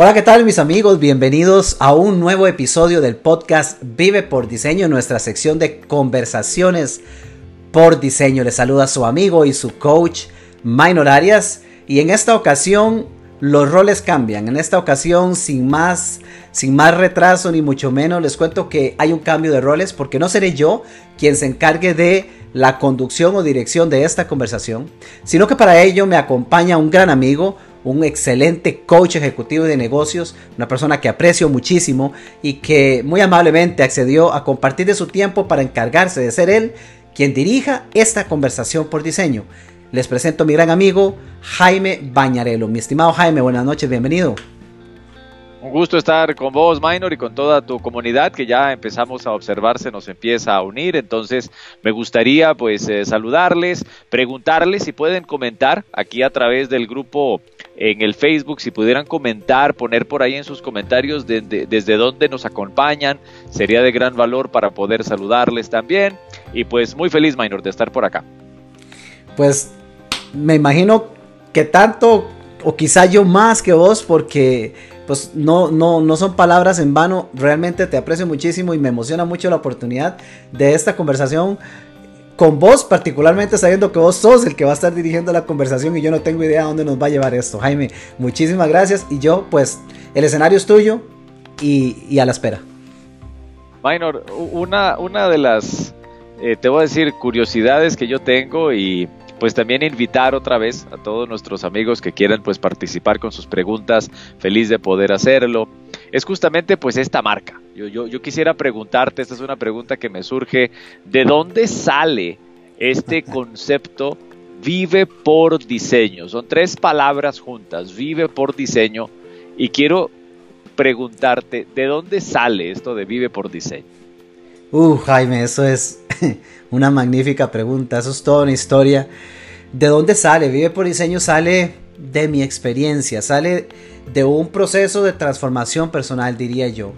Hola, ¿qué tal mis amigos? Bienvenidos a un nuevo episodio del podcast Vive por Diseño, nuestra sección de conversaciones por diseño. Les saluda su amigo y su coach Minor Arias y en esta ocasión los roles cambian. En esta ocasión, sin más, sin más retraso ni mucho menos, les cuento que hay un cambio de roles porque no seré yo quien se encargue de la conducción o dirección de esta conversación, sino que para ello me acompaña un gran amigo, un excelente coach ejecutivo de negocios, una persona que aprecio muchísimo y que muy amablemente accedió a compartir de su tiempo para encargarse de ser él quien dirija esta conversación por diseño. Les presento a mi gran amigo Jaime Bañarelo. Mi estimado Jaime, buenas noches, bienvenido. Un gusto estar con vos, Minor, y con toda tu comunidad que ya empezamos a observarse, nos empieza a unir. Entonces, me gustaría pues eh, saludarles, preguntarles si pueden comentar aquí a través del grupo en el Facebook, si pudieran comentar, poner por ahí en sus comentarios desde dónde nos acompañan, sería de gran valor para poder saludarles también. Y pues muy feliz, Minor, de estar por acá. Pues me imagino que tanto, o quizá yo más que vos, porque pues no, no, no son palabras en vano. Realmente te aprecio muchísimo y me emociona mucho la oportunidad de esta conversación con vos, particularmente sabiendo que vos sos el que va a estar dirigiendo la conversación y yo no tengo idea a dónde nos va a llevar esto. Jaime, muchísimas gracias y yo, pues, el escenario es tuyo y, a la espera. Minor, una, una de las, eh, te voy a decir, curiosidades que yo tengo y pues también invitar otra vez a todos nuestros amigos que quieran pues participar con sus preguntas, feliz de poder hacerlo. Es justamente pues esta marca. Yo, yo, yo quisiera preguntarte, esta es una pregunta que me surge, ¿de dónde sale este concepto vive por diseño? Son tres palabras juntas, vive por diseño, y quiero preguntarte, ¿de dónde sale esto de vive por diseño? Uh, Jaime, eso es una magnífica pregunta, eso es toda una historia. ¿De dónde sale? Vive por diseño sale de mi experiencia, sale de un proceso de transformación personal, diría yo.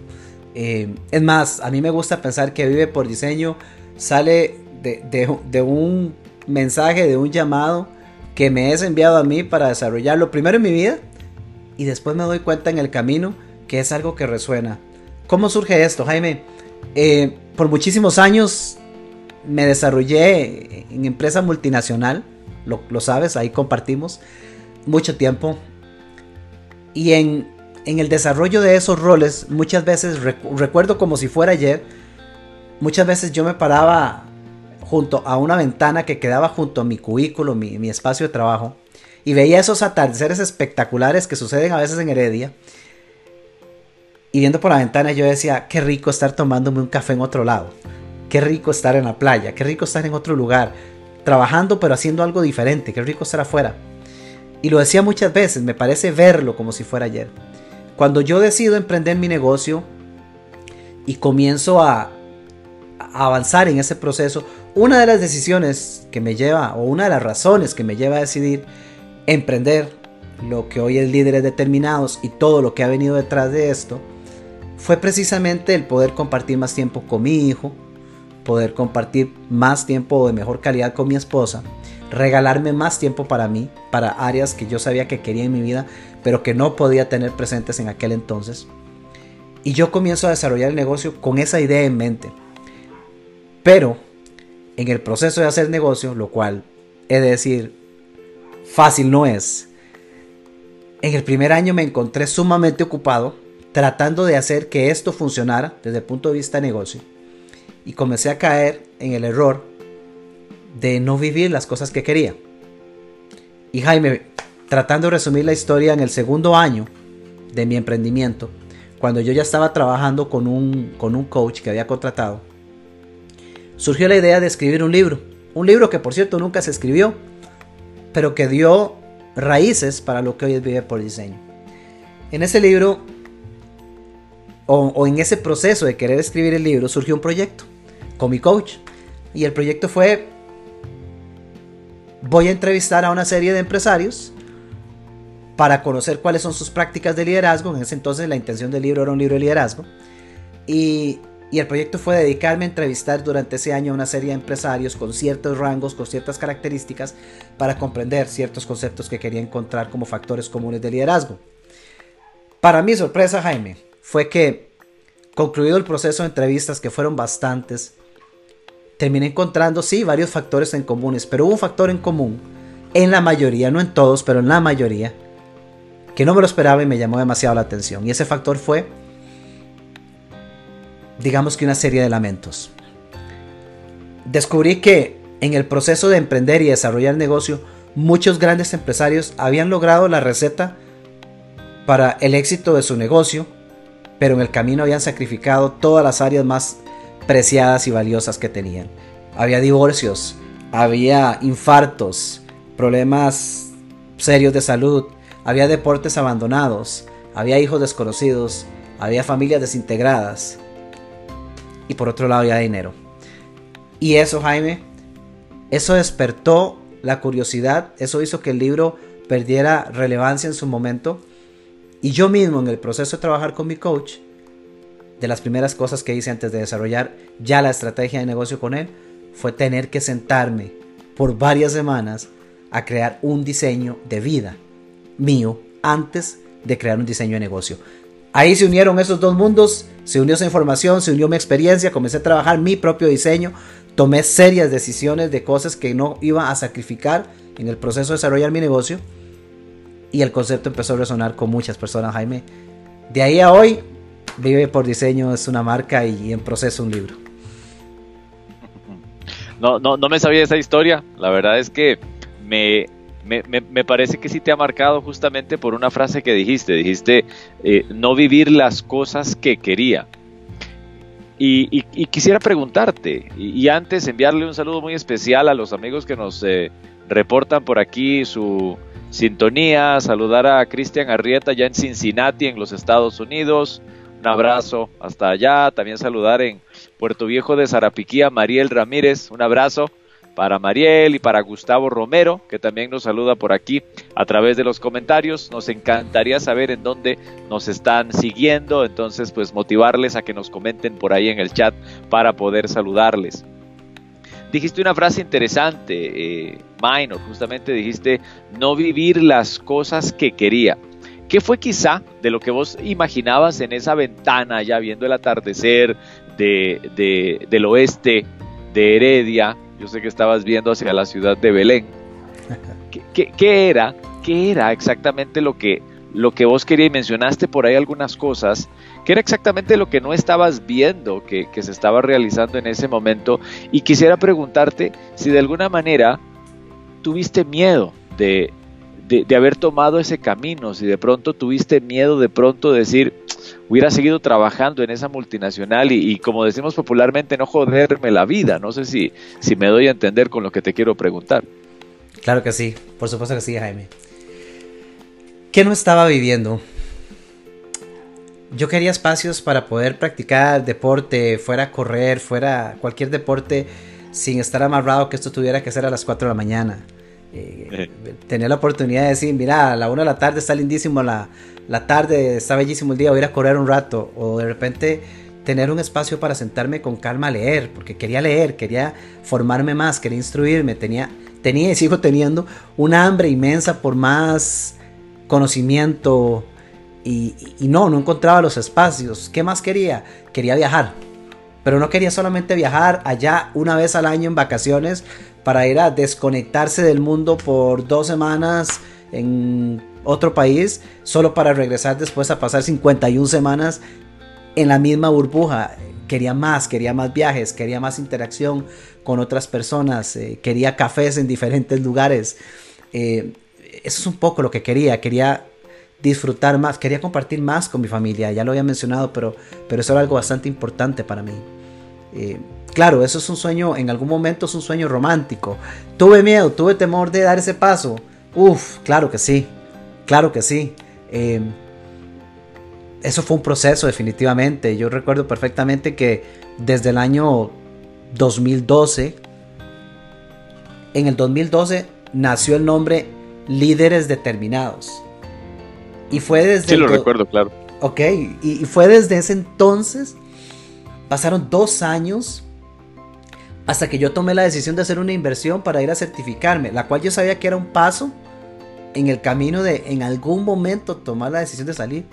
Eh, es más, a mí me gusta pensar que Vive por diseño sale de, un mensaje, de un llamado que me es enviado a mí para desarrollarlo primero en mi vida y después me doy cuenta en el camino que es algo que resuena. ¿Cómo surge esto, Jaime? Eh, por muchísimos años me desarrollé en empresa multinacional, lo, sabes, ahí compartimos mucho tiempo. Y en, el desarrollo de esos roles, muchas veces, recuerdo como si fuera ayer, muchas veces yo me paraba junto a una ventana que quedaba junto a mi cubículo, mi, mi espacio de trabajo, y veía esos atardeceres espectaculares que suceden a veces en Heredia. Y viendo por la ventana yo decía, qué rico estar tomándome un café en otro lado. Qué rico estar en la playa, qué rico estar en otro lugar, trabajando pero haciendo algo diferente, qué rico estar afuera. Y lo decía muchas veces, me parece verlo como si fuera ayer. Cuando yo decido emprender mi negocio y comienzo a, avanzar en ese proceso, una de las decisiones que me lleva, o una de las razones que me lleva a decidir emprender lo que hoy es Líderes Determinados y todo lo que ha venido detrás de esto, fue precisamente el poder compartir más tiempo con mi hijo, poder compartir más tiempo de mejor calidad con mi esposa, regalarme más tiempo para mí, para áreas que yo sabía que quería en mi vida, pero que no podía tener presentes en aquel entonces. Y yo comienzo a desarrollar el negocio con esa idea en mente. Pero en el proceso de hacer negocio, lo cual he de decir, fácil no es, en el primer año me encontré sumamente ocupado tratando de hacer que esto funcionara desde el punto de vista de negocio y comencé a caer en el error de no vivir las cosas que quería. Y Jaime, tratando de resumir la historia en el segundo año de mi emprendimiento, cuando yo ya estaba trabajando con un, con un coach que había contratado, surgió la idea de escribir un libro. Un libro que por cierto nunca se escribió, pero que dio raíces para lo que hoy es Vive por Diseño. En ese libro, o, en ese proceso de querer escribir el libro, surgió un proyecto con mi coach. Y el proyecto fue, voy a entrevistar a una serie de empresarios para conocer cuáles son sus prácticas de liderazgo. En ese entonces la intención del libro era un libro de liderazgo. Y, y el proyecto fue dedicarme a entrevistar durante ese año a una serie de empresarios con ciertos rangos, con ciertas características, para comprender ciertos conceptos que quería encontrar como factores comunes de liderazgo. Para mi sorpresa, Jaime, fue que concluido el proceso de entrevistas, que fueron bastantes, terminé encontrando, sí, varios factores en comunes, pero hubo un factor en común, en la mayoría, no en todos, pero en la mayoría, que no me lo esperaba y me llamó demasiado la atención. Y ese factor fue, digamos que una serie de lamentos. Descubrí que en el proceso de emprender y desarrollar el negocio, muchos grandes empresarios habían logrado la receta para el éxito de su negocio, pero en el camino habían sacrificado todas las áreas más preciadas y valiosas que tenían. Había divorcios, había infartos, problemas serios de salud, había deportes abandonados, había hijos desconocidos, había familias desintegradas y por otro lado había dinero. Y eso, Jaime, eso despertó la curiosidad, eso hizo que el libro perdiera relevancia en su momento. Y yo mismo en el proceso de trabajar con mi coach, de las primeras cosas que hice antes de desarrollar ya la estrategia de negocio con él, fue tener que sentarme por varias semanas a crear un diseño de vida mío antes de crear un diseño de negocio. Ahí se unieron esos dos mundos, se unió esa información, se unió mi experiencia, comencé a trabajar mi propio diseño, tomé serias decisiones de cosas que no iba a sacrificar en el proceso de desarrollar mi negocio y el concepto empezó a resonar con muchas personas, Jaime. De ahí a hoy, Vive por Diseño es una marca y en proceso un libro. No, no, no me sabía esa historia. La verdad es que me, me, parece que sí te ha marcado justamente por una frase que dijiste. Dijiste, eh, no vivir las cosas que quería. Y, quisiera preguntarte, y, antes enviarle un saludo muy especial a los amigos que nos eh, reportan por aquí su sintonía, saludar a Cristian Arrieta ya en Cincinnati, en los Estados Unidos, un abrazo hasta allá, también saludar en Puerto Viejo de Zarapiquía, Mariel Ramírez, un abrazo para Mariel y para Gustavo Romero, que también nos saluda por aquí a través de los comentarios. Nos encantaría saber en dónde nos están siguiendo, entonces pues motivarles a que nos comenten por ahí en el chat para poder saludarles. Dijiste una frase interesante, eh, Minor, justamente dijiste no vivir las cosas que quería. ¿Qué fue quizá de lo que vos imaginabas en esa ventana ya viendo el atardecer de, del oeste de Heredia, yo sé que estabas viendo hacia la ciudad de Belén. ¿Qué, era? ¿Qué era exactamente lo que, lo que vos querías y mencionaste por ahí algunas cosas? ¿Qué era exactamente lo que no estabas viendo que, se estaba realizando en ese momento? Y quisiera preguntarte si de alguna manera tuviste miedo de, de, haber tomado ese camino, si de pronto tuviste miedo de pronto decir, hubiera seguido trabajando en esa multinacional y, como decimos popularmente, no joderme la vida. No sé si, si me doy a entender con lo que te quiero preguntar. Claro que sí, por supuesto que sí, Jaime. ¿Qué no estaba viviendo? Yo quería espacios para poder practicar deporte, fuera a correr, fuera cualquier deporte, sin estar amarrado que esto tuviera que ser a las 4 de la mañana. Eh, tener la oportunidad de decir, mira, a la 1 de la tarde está lindísimo la, la tarde, está bellísimo el día, voy a ir a correr un rato. O de repente tener un espacio para sentarme con calma a leer, porque quería leer, quería formarme más, quería instruirme, tenía, tenía y sigo teniendo una hambre inmensa por más conocimiento y, no, no encontraba los espacios. ¿Qué más quería? Quería viajar. Pero no quería solamente viajar allá una vez al año en vacaciones para ir a desconectarse del mundo por dos semanas en otro país, solo para regresar después a pasar 51 semanas en la misma burbuja. Quería más, quería más viajes, quería más interacción con otras personas, eh, quería cafés en diferentes lugares. Eh, eso es un poco lo que quería, quería disfrutar más, quería compartir más con mi familia, ya lo había mencionado, pero, pero eso era algo bastante importante para mí. Eh, claro, eso es un sueño, en algún momento es un sueño romántico. Tuve miedo, tuve temor de dar ese paso. Uf, claro que sí, claro que sí. Em, eso fue un proceso definitivamente. Yo recuerdo perfectamente que desde el año 2012, en el 2012 nació el nombre Líderes Determinados. Y fue desde... Sí, lo recuerdo, claro. Ok, y fue desde ese entonces, pasaron dos años hasta que yo tomé la decisión de hacer una inversión para ir a certificarme, la cual yo sabía que era un paso en el camino de en algún momento tomar la decisión de salir,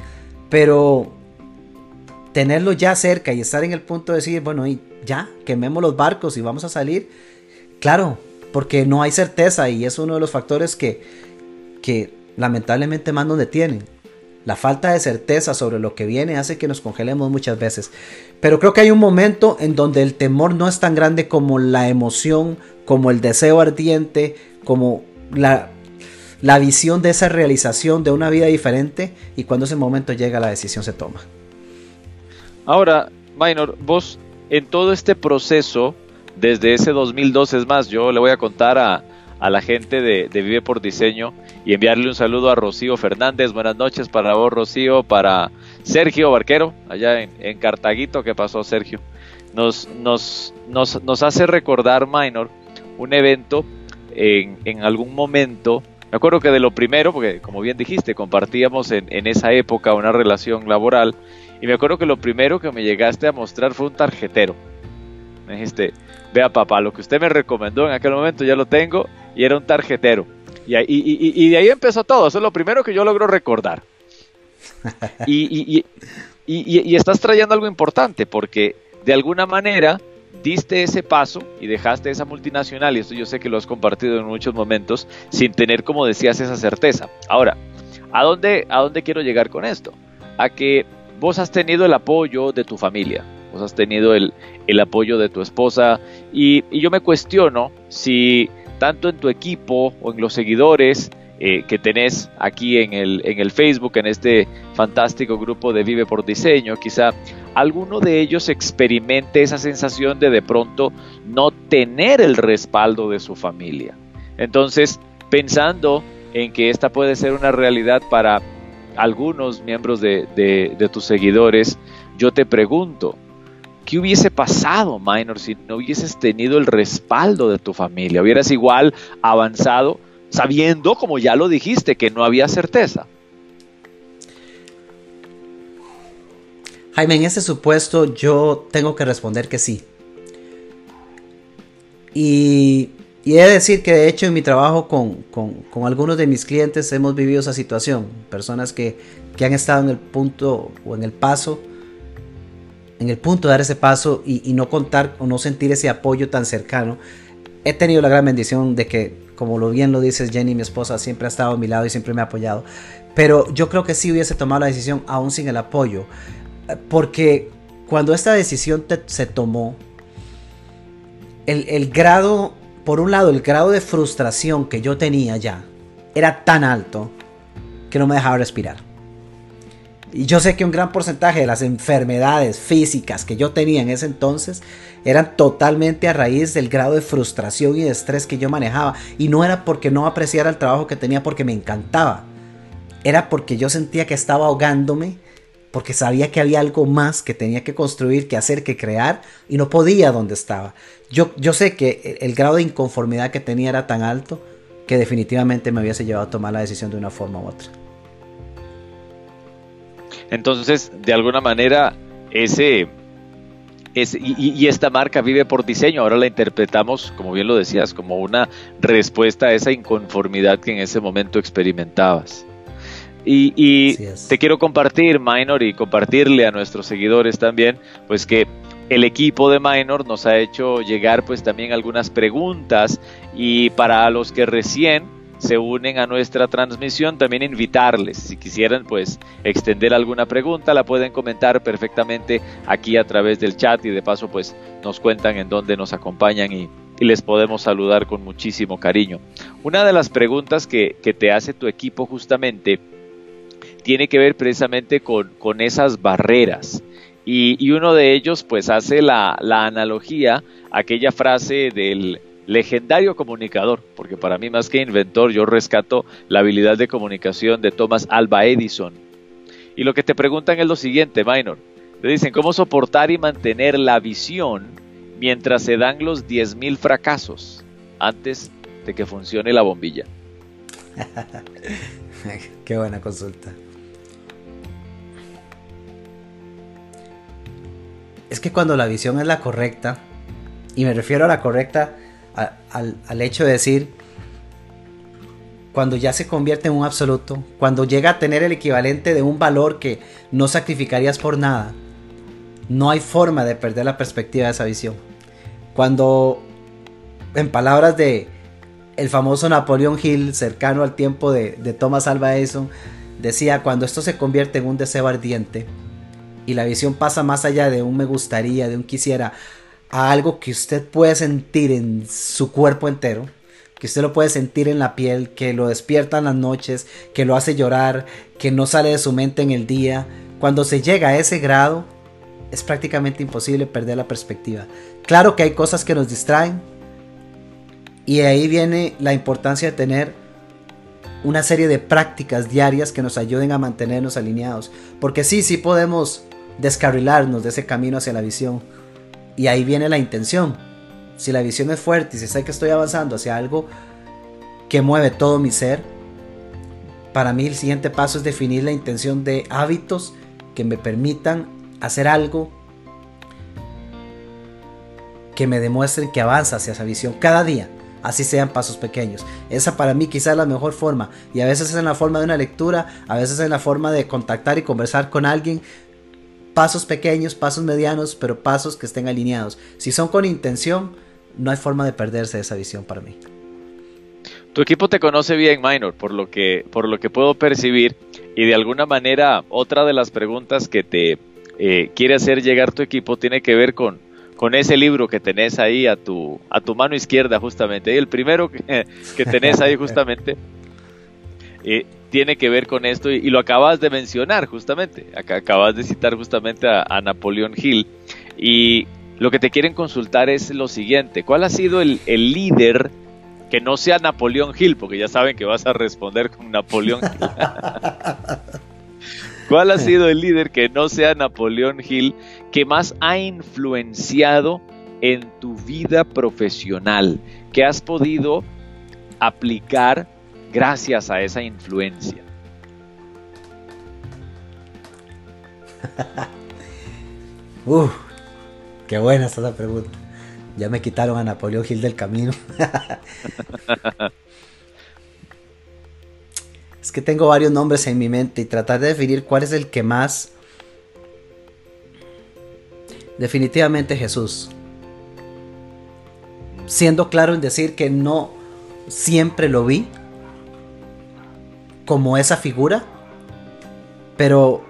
Pero tenerlo ya cerca y estar en el punto de decir, bueno, y ya, quememos los barcos y vamos a salir, claro, porque no hay certeza y es uno de los factores que, que lamentablemente más nos detienen. La falta de certeza sobre lo que viene hace que nos congelemos muchas veces. Pero creo que hay un momento en donde el temor no es tan grande como la emoción, como el deseo ardiente, como la, la visión de esa realización de una vida diferente y cuando ese momento llega la decisión se toma. Ahora, Minor, vos en todo este proceso, desde ese 2012 es más, yo le voy a contar a, a la gente de, Vive por Diseño y enviarle un saludo a Rocío Fernández. Buenas noches para vos, Rocío, para Sergio Barquero, allá en, Cartaguito, ¿qué pasó, Sergio? Nos, nos, nos, nos hace recordar, Minor, un evento en, en, algún momento. Me acuerdo que de lo primero, porque como bien dijiste, compartíamos en, en esa época una relación laboral, y me acuerdo que lo primero que me llegaste a mostrar fue un tarjetero. Me dijiste, vea papá, lo que usted me recomendó en aquel momento ya lo tengo y era un tarjetero. Y, y, de ahí empezó todo, eso es lo primero que yo logro recordar. y, y estás trayendo algo importante porque de alguna manera diste ese paso y dejaste esa multinacional, y esto yo sé que lo has compartido en muchos momentos, sin tener, como decías, esa certeza. Ahora, ¿a dónde, a dónde quiero llegar con esto? A que vos has tenido el apoyo de tu familia, vos has tenido el, el apoyo de tu esposa, y, y yo me cuestiono si tanto en tu equipo o en los seguidores eh, que tenés aquí en el, en el Facebook, en este fantástico grupo de Vive por Diseño, quizá alguno de ellos experimente esa sensación de de pronto no tener el respaldo de su familia. Entonces, pensando en que esta puede ser una realidad para algunos miembros de, de tus seguidores, yo te pregunto, ¿Qué hubiese pasado, Minor, si no hubieses tenido el respaldo de tu familia? ¿Hubieras igual avanzado sabiendo, como ya lo dijiste, que no había certeza? Jaime, en ese supuesto yo tengo que responder que sí. Y, he de decir que de hecho en mi trabajo con, con, algunos de mis clientes hemos vivido esa situación. Personas que, que han estado en el punto o en el paso en el punto de dar ese paso y, no contar o no sentir ese apoyo tan cercano, he tenido la gran bendición de que, como lo bien lo dices Jenny, mi esposa, siempre ha estado a mi lado y siempre me ha apoyado. Pero yo creo que sí hubiese tomado la decisión aún sin el apoyo. Porque cuando esta decisión se tomó, el, el grado, por un lado, el grado de frustración que yo tenía ya era tan alto que no me dejaba respirar. Y yo sé que un gran porcentaje de las enfermedades físicas que yo tenía en ese entonces eran totalmente a raíz del grado de frustración y de estrés que yo manejaba. Y no era porque no apreciara el trabajo que tenía porque me encantaba. Era porque yo sentía que estaba ahogándome, porque sabía que había algo más que tenía que construir, que hacer, que crear, y no podía donde estaba. Yo, yo sé que el grado de inconformidad que tenía era tan alto que definitivamente me hubiese llevado a tomar la decisión de una forma u otra. Entonces, de alguna manera, ese, y, esta marca vive por diseño, ahora la interpretamos, como bien lo decías, como una respuesta a esa inconformidad que en ese momento experimentabas. Y, te quiero compartir, Minor, y compartirle a nuestros seguidores también, pues que el equipo de Minor nos ha hecho llegar pues también algunas preguntas. Y para los que recién se unen a nuestra transmisión, también invitarles, si quisieran pues extender alguna pregunta, la pueden comentar perfectamente aquí a través del chat y de paso pues nos cuentan en dónde nos acompañan y, les podemos saludar con muchísimo cariño. Una de las preguntas que, te hace tu equipo justamente tiene que ver precisamente con, con esas barreras. Y, y, uno de ellos pues hace la, la analogía, aquella frase del legendario comunicador, porque para mí más que inventor yo rescato la habilidad de comunicación de Thomas Alba Edison. Y lo que te preguntan es lo siguiente, Minor. Te dicen, ¿cómo soportar y mantener la visión mientras se dan los 10.000 fracasos antes de que funcione la bombilla? Qué buena consulta. Es que cuando la visión es la correcta, y me refiero a la correcta al, hecho de decir, cuando ya se convierte en un absoluto, cuando llega a tener el equivalente de un valor que no sacrificarías por nada, no hay forma de perder la perspectiva de esa visión. Cuando, en palabras de el famoso Napoleón Hill, cercano al tiempo de, Thomas Alva Edison, decía, cuando esto se convierte en un deseo ardiente y la visión pasa más allá de un me gustaría, de un quisiera, a algo que usted puede sentir en su cuerpo entero, que usted lo puede sentir en la piel, que lo despierta en las noches, que lo hace llorar, que no sale de su mente en el día, cuando se llega a ese grado, es prácticamente imposible perder la perspectiva. Claro que hay cosas que nos distraen, y ahí viene la importancia de tener una serie de prácticas diarias que nos ayuden a mantenernos alineados. Porque sí, sí podemos descarrilarnos de ese camino hacia la visión. Y ahí viene la intención. Si la visión es fuerte y si sé que estoy avanzando hacia algo que mueve todo mi ser, para mí el siguiente paso es definir la intención de hábitos que me permitan hacer algo que me demuestren que avanza hacia esa visión cada día así sean pasos pequeños. Esa para mí quizás es la mejor forma. Y a veces es en la forma de una lectura, a veces es en la forma de contactar y conversar con alguien. Pasos pequeños, pasos medianos, pero pasos que estén alineados. Si son con intención, no hay forma de perderse esa visión para mí. Tu equipo te conoce bien, Minor, por lo que, por lo que puedo percibir. Y de alguna manera, otra de las preguntas que te eh, quiere hacer llegar tu equipo tiene que ver con, con ese libro que tenés ahí a tu, a tu mano izquierda justamente. Y el primero que, que tenés ahí justamente eh, tiene que ver con esto y, lo acabas de mencionar justamente. Acabas de citar justamente a, Napoleón Hill. Y lo que te quieren consultar es lo siguiente. ¿Cuál ha sido el, el líder que no sea Napoleón Hill? Porque ya saben que vas a responder con Napoleón Hill. ¿Cuál ha sido el líder que no sea Napoleón Hill que más ha influenciado en tu vida profesional? que has podido aplicar gracias a esa influencia? Uf, qué buena esa pregunta. Ya me quitaron a Napoleón Hill del camino. Es que tengo varios nombres en mi mente y tratar de definir cuál es el que más... Definitivamente Jesús. Siendo claro en decir que no siempre lo vi como esa figura, pero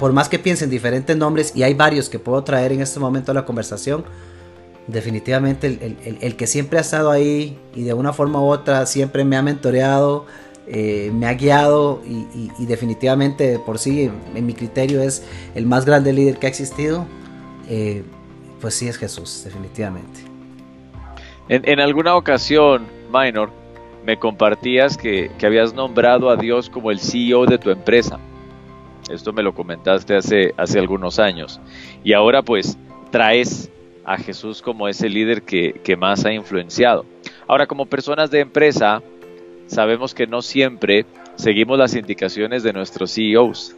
por más que piense en diferentes nombres, y hay varios que puedo traer en este momento a la conversación, definitivamente el, el, que siempre ha estado ahí y de una forma u otra siempre me ha mentoreado, eh, me ha guiado y, definitivamente por sí, en, mi criterio, es el más grande líder que ha existido, eh, pues sí es Jesús, definitivamente. En, alguna ocasión, Minor, me compartías que, habías nombrado a Dios como el CEO de tu empresa. Esto me lo comentaste hace, hace algunos años. Y ahora pues traes a Jesús como ese líder que, que más ha influenciado. Ahora, como personas de empresa, sabemos que no siempre seguimos las indicaciones de nuestros CEOs.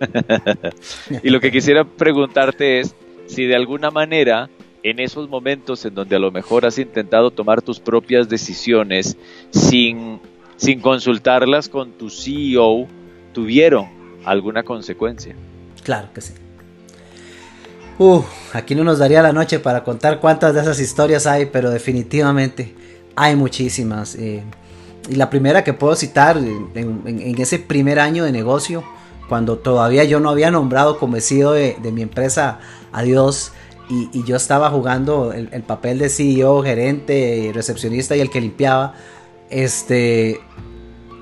y lo que quisiera preguntarte es si de alguna manera en esos momentos en donde a lo mejor has intentado tomar tus propias decisiones sin, sin consultarlas con tu CEO, tuvieron alguna consecuencia. Claro que sí. Uh, aquí no nos daría la noche para contar cuántas de esas historias hay, pero definitivamente hay muchísimas. Eh, y la primera que puedo citar en, ese primer año de negocio, cuando todavía yo no había nombrado como CEO de, mi empresa a Dios y, yo estaba jugando el, papel de CEO, gerente, recepcionista y el que limpiaba, este,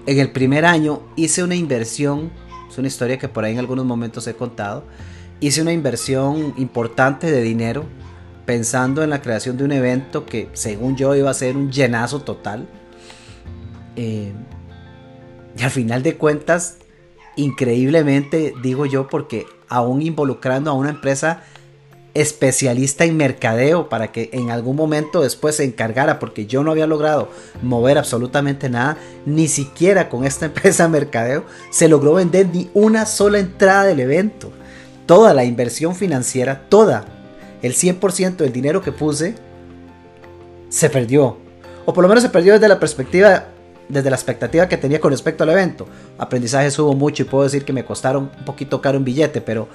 en el primer año hice una inversión, es una historia que por ahí en algunos momentos he contado, hice una inversión importante de dinero pensando en la creación de un evento que según yo iba a ser un llenazo total. Eh, y al final de cuentas, increíblemente, digo yo, porque aún involucrando a una empresa especialista en mercadeo para que en algún momento después se encargara, porque yo no había logrado mover absolutamente nada, ni siquiera con esta empresa mercadeo se logró vender ni una sola entrada del evento. Toda la inversión financiera, toda, el 100% del dinero que puse, se perdió. O por lo menos se perdió desde la perspectiva desde la expectativa que tenía con respecto al evento. Aprendizaje hubo mucho y puedo decir que me costaron un poquito caro un billete, pero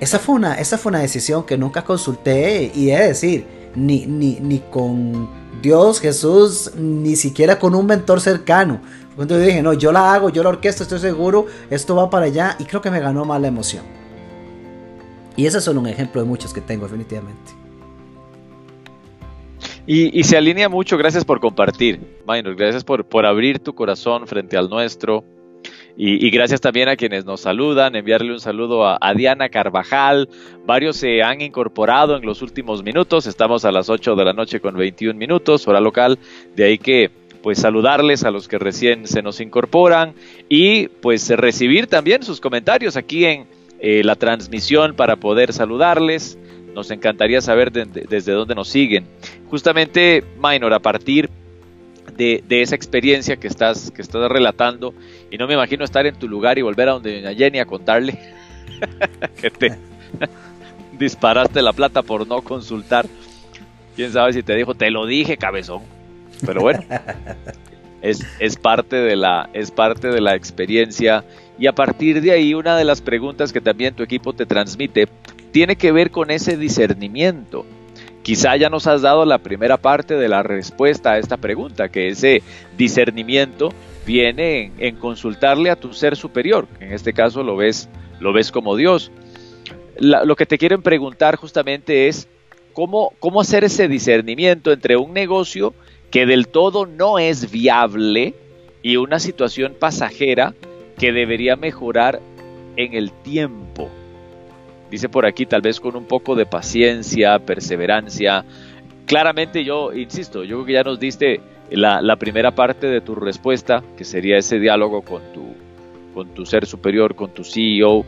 esa fue una, esa fue una decisión que nunca consulté y he de decir, ni, ni, ni con Dios, Jesús, ni siquiera con un mentor cercano. Cuando dije, no, yo la hago, yo la orquesta, estoy seguro, esto va para allá y creo que me ganó más la emoción. Y ese es solo un ejemplo de muchos que tengo definitivamente. Y, se alinea mucho, gracias por compartir, Minor, gracias por, por abrir tu corazón frente al nuestro. Y, gracias también a quienes nos saludan, enviarle un saludo a, Diana Carvajal. Varios se han incorporado en los últimos minutos, estamos a las 8 de la noche con 21 minutos, hora local, de ahí que pues saludarles a los que recién se nos incorporan y pues recibir también sus comentarios aquí en eh, la transmisión para poder saludarles. Nos encantaría saber desde dónde nos siguen. Justamente, Minor, a partir de, esa experiencia que estás, que estás relatando, y no me imagino estar en tu lugar y volver a donde doña Jenny a contarle que te disparaste la plata por no consultar. Quién sabe si te dijo, te lo dije, cabezón. Pero bueno, es, es, parte de la, es parte de la experiencia. Y a partir de ahí, una de las preguntas que también tu equipo te transmite tiene que ver con ese discernimiento. Quizá ya nos has dado la primera parte de la respuesta a esta pregunta, que ese discernimiento viene en, consultarle a tu ser superior, en este caso lo ves, lo ves como Dios. lo que te quieren preguntar justamente es cómo, cómo hacer ese discernimiento entre un negocio que del todo no es viable y una situación pasajera que debería mejorar en el tiempo. Dice por aquí, tal vez con un poco de paciencia, perseverancia. Claramente yo, insisto, yo creo que ya nos diste la, primera parte de tu respuesta, que sería ese diálogo con tu, con tu ser superior, con tu CEO.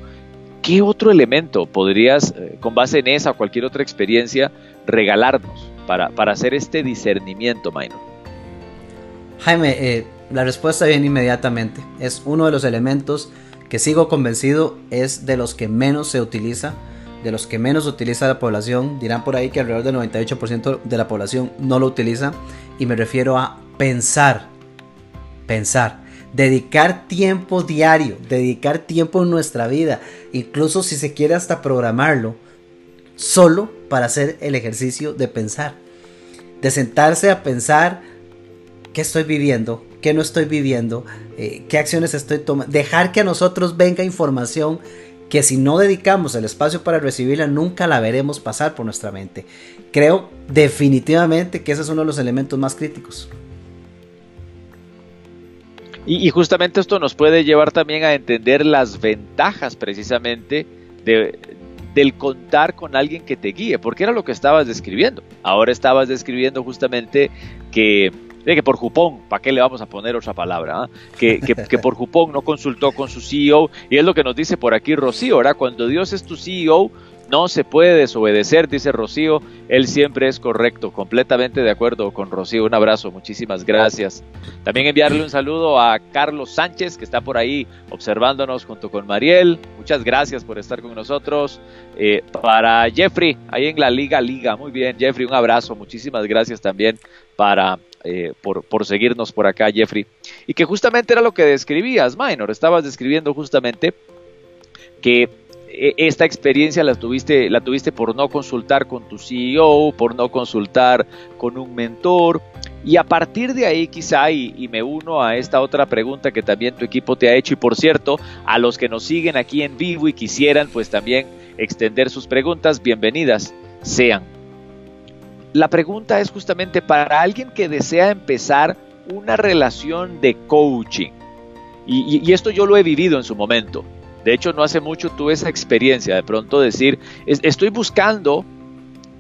¿Qué otro elemento podrías, eh, con base en esa o cualquier otra experiencia, regalarnos para, hacer este discernimiento, Minor? Jaime, eh, la respuesta viene inmediatamente. Es uno de los elementos que sigo convencido es de los que menos se utiliza, de los que menos utiliza la población. Dirán por ahí que alrededor del 98% de la población no lo utiliza. Y me refiero a pensar, pensar, dedicar tiempo diario, dedicar tiempo en nuestra vida, incluso si se quiere hasta programarlo, solo para hacer el ejercicio de pensar. De sentarse a pensar qué estoy viviendo, qué no estoy viviendo, eh, qué acciones estoy tomando. Dejar que a nosotros venga información que si no dedicamos el espacio para recibirla, nunca la veremos pasar por nuestra mente. Creo definitivamente que ese es uno de los elementos más críticos. Y, justamente esto nos puede llevar también a entender las ventajas precisamente de, del contar con alguien que te guíe, porque era lo que estabas describiendo. Ahora estabas describiendo justamente que que por Jupón, ¿para qué le vamos a poner otra palabra? Ah? Que, que, por Jupón no consultó con su CEO, y es lo que nos dice por aquí Rocío, ¿verdad? Cuando Dios es tu CEO, no se puede desobedecer, dice Rocío, él siempre es correcto, completamente de acuerdo con Rocío, un abrazo, muchísimas gracias. También enviarle un saludo a Carlos Sánchez, que está por ahí observándonos junto con Mariel, muchas gracias por estar con nosotros. Eh, para Jeffrey, ahí en la Liga Liga, muy bien, Jeffrey, un abrazo, muchísimas gracias también para eh, por, seguirnos por acá, Jeffrey. Y que justamente era lo que describías, Minor. Estabas describiendo justamente que eh, esta experiencia la tuviste, la tuviste por no consultar con tu CEO, por no consultar con un mentor. Y a partir de ahí quizá, y, y, me uno a esta otra pregunta que también tu equipo te ha hecho, y por cierto, a los que nos siguen aquí en vivo y quisieran pues también extender sus preguntas, bienvenidas sean la pregunta es justamente para alguien que desea empezar una relación de coaching. Y, esto yo lo he vivido en su momento. De hecho, no hace mucho tuve esa experiencia de pronto decir, estoy buscando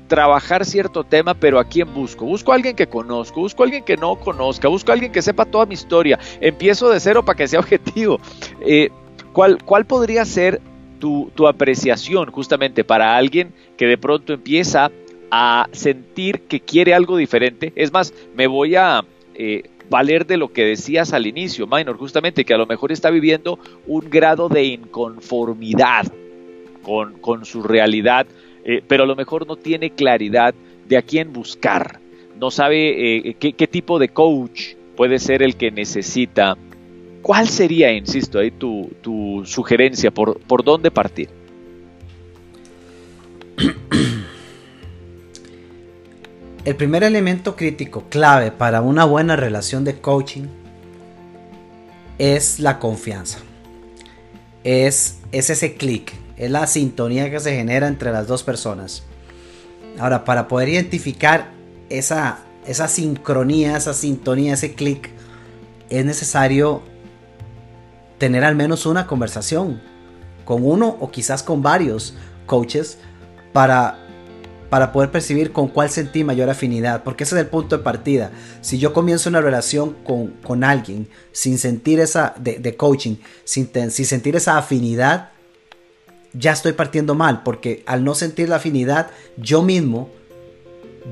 trabajar cierto tema, pero ¿a quién busco? Busco a alguien que conozco, busco a alguien que no conozca, busco a alguien que sepa toda mi historia. Empiezo de cero para que sea objetivo. Eh, ¿cuál, ¿Cuál podría ser tu, tu apreciación justamente para alguien que de pronto empieza a sentir que quiere algo diferente. Es más, me voy a eh, valer de lo que decías al inicio, Minor, justamente que a lo mejor está viviendo un grado de inconformidad con, su realidad, eh, pero a lo mejor no tiene claridad de a quién buscar, no sabe eh, qué, tipo de coach puede ser el que necesita. ¿Cuál sería, insisto, ahí tu, tu sugerencia? ¿Por, ¿Por dónde partir? El primer elemento crítico clave para una buena relación de coaching es la confianza. Es, es ese clic, es la sintonía que se genera entre las dos personas. Ahora, para poder identificar esa, esa sincronía, esa sintonía, ese clic, es necesario tener al menos una conversación con uno o quizás con varios coaches para para poder percibir con cuál sentí mayor afinidad, porque ese es el punto de partida. Si yo comienzo una relación con, alguien sin sentir esa, de, coaching, sin, sin sentir esa afinidad, ya estoy partiendo mal, porque al no sentir la afinidad, yo mismo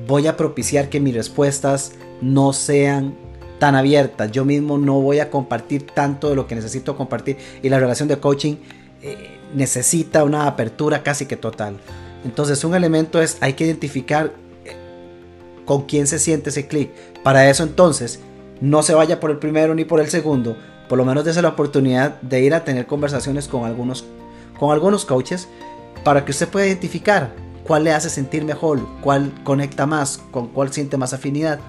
voy a propiciar que mis respuestas no sean tan abiertas. Yo mismo no voy a compartir tanto de lo que necesito compartir. Y la relación de coaching eh, necesita una apertura casi que total. Entonces un elemento es, hay que identificar eh, con quién se siente ese clic. Para eso entonces, no se vaya por el primero ni por el segundo, por lo menos dése la oportunidad de ir a tener conversaciones con algunos, con algunos coaches para que usted pueda identificar cuál le hace sentir mejor, cuál conecta más, con cuál siente más afinidad.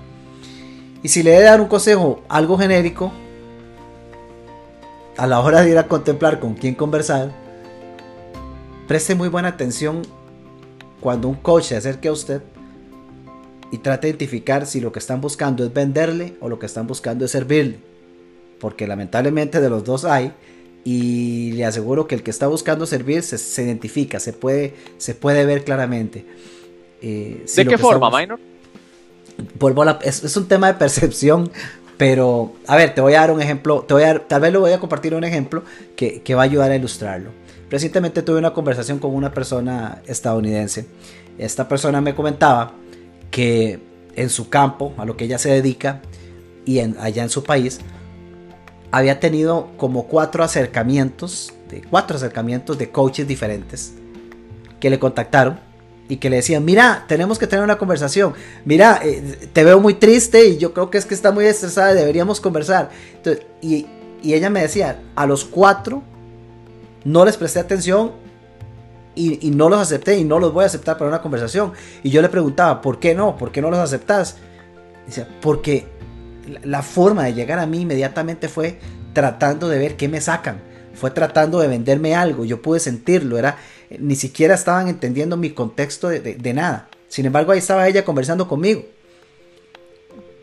Y si le debe dar un consejo algo genérico, a la hora de ir a contemplar con quién conversar, preste muy buena atención cuando un coach se acerque a usted y trate de identificar si lo que están buscando es venderle o lo que están buscando es servirle. Porque lamentablemente de los dos hay. Y le aseguro que el que está buscando servir se, identifica, se puede, se puede ver claramente. Eh, ¿De qué forma, Minor? es, un tema de percepción, pero a ver, te voy a dar un ejemplo, te voy a tal vez lo voy a compartir un ejemplo que, que va a ayudar a ilustrarlo. Recientemente tuve una conversación con una persona estadounidense. Esta persona me comentaba que en su campo, a lo que ella se dedica, y allá en su país, había tenido como cuatro acercamientos, de cuatro acercamientos de coaches diferentes que le contactaron y que le decían, mira, tenemos que tener una conversación, mira, eh, te veo muy triste y yo creo que es que está muy estresada, deberíamos conversar. y, y ella me decía, a los cuatro no les presté atención y, no los acepté y no los voy a aceptar para una conversación. Y yo le preguntaba, ¿por qué no? ¿Por qué no los aceptas? Dice, porque la forma de llegar a mí inmediatamente fue tratando de ver qué me sacan. Fue tratando de venderme algo. Yo pude sentirlo. Era, ni siquiera estaban entendiendo mi contexto de, de nada. Sin embargo, ahí estaba ella conversando conmigo.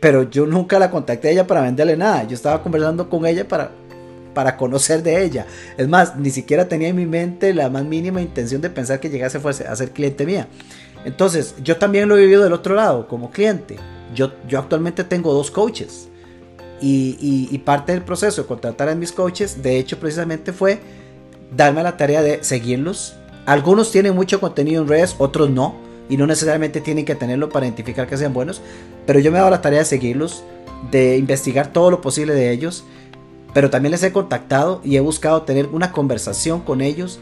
Pero yo nunca la contacté a ella para venderle nada. Yo estaba conversando con ella para para conocer de ella. Es más, ni siquiera tenía en mi mente la más mínima intención de pensar que llegase a ser cliente mía. Entonces, yo también lo he vivido del otro lado, como cliente. Yo, yo actualmente tengo dos coaches. Y, parte del proceso de contratar a mis coaches, de hecho, precisamente fue darme la tarea de seguirlos. Algunos tienen mucho contenido en redes, otros no. Y no necesariamente tienen que tenerlo para identificar que sean buenos. Pero yo me he dado la tarea de seguirlos, de investigar todo lo posible de ellos pero también les he contactado y he buscado tener una conversación con ellos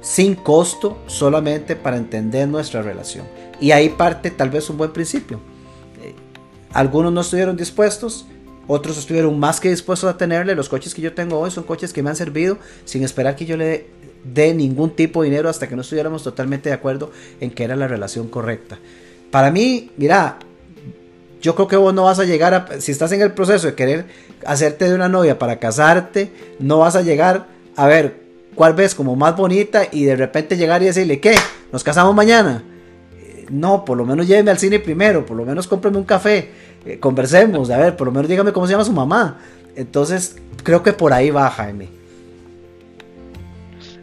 sin costo, solamente para entender nuestra relación. Y ahí parte tal vez un buen principio. Eh, algunos no estuvieron dispuestos, otros estuvieron más que dispuestos a tenerle. Los coches que yo tengo hoy son coches que me han servido sin esperar que yo le dé ningún tipo de dinero hasta que no estuviéramos totalmente de acuerdo en que era la relación correcta. Para mí, mira, yo creo que vos no vas a llegar a, si estás en el proceso de querer hacerte de una novia para casarte, no vas a llegar a ver cuál ves como más bonita y de repente llegar y decirle, ¿qué? ¿Nos casamos mañana? Eh, no, por lo menos lléveme al cine primero, por lo menos cómprame un café, eh, conversemos, a ver, por lo menos dígame cómo se llama su mamá. Entonces, creo que por ahí va, Jaime.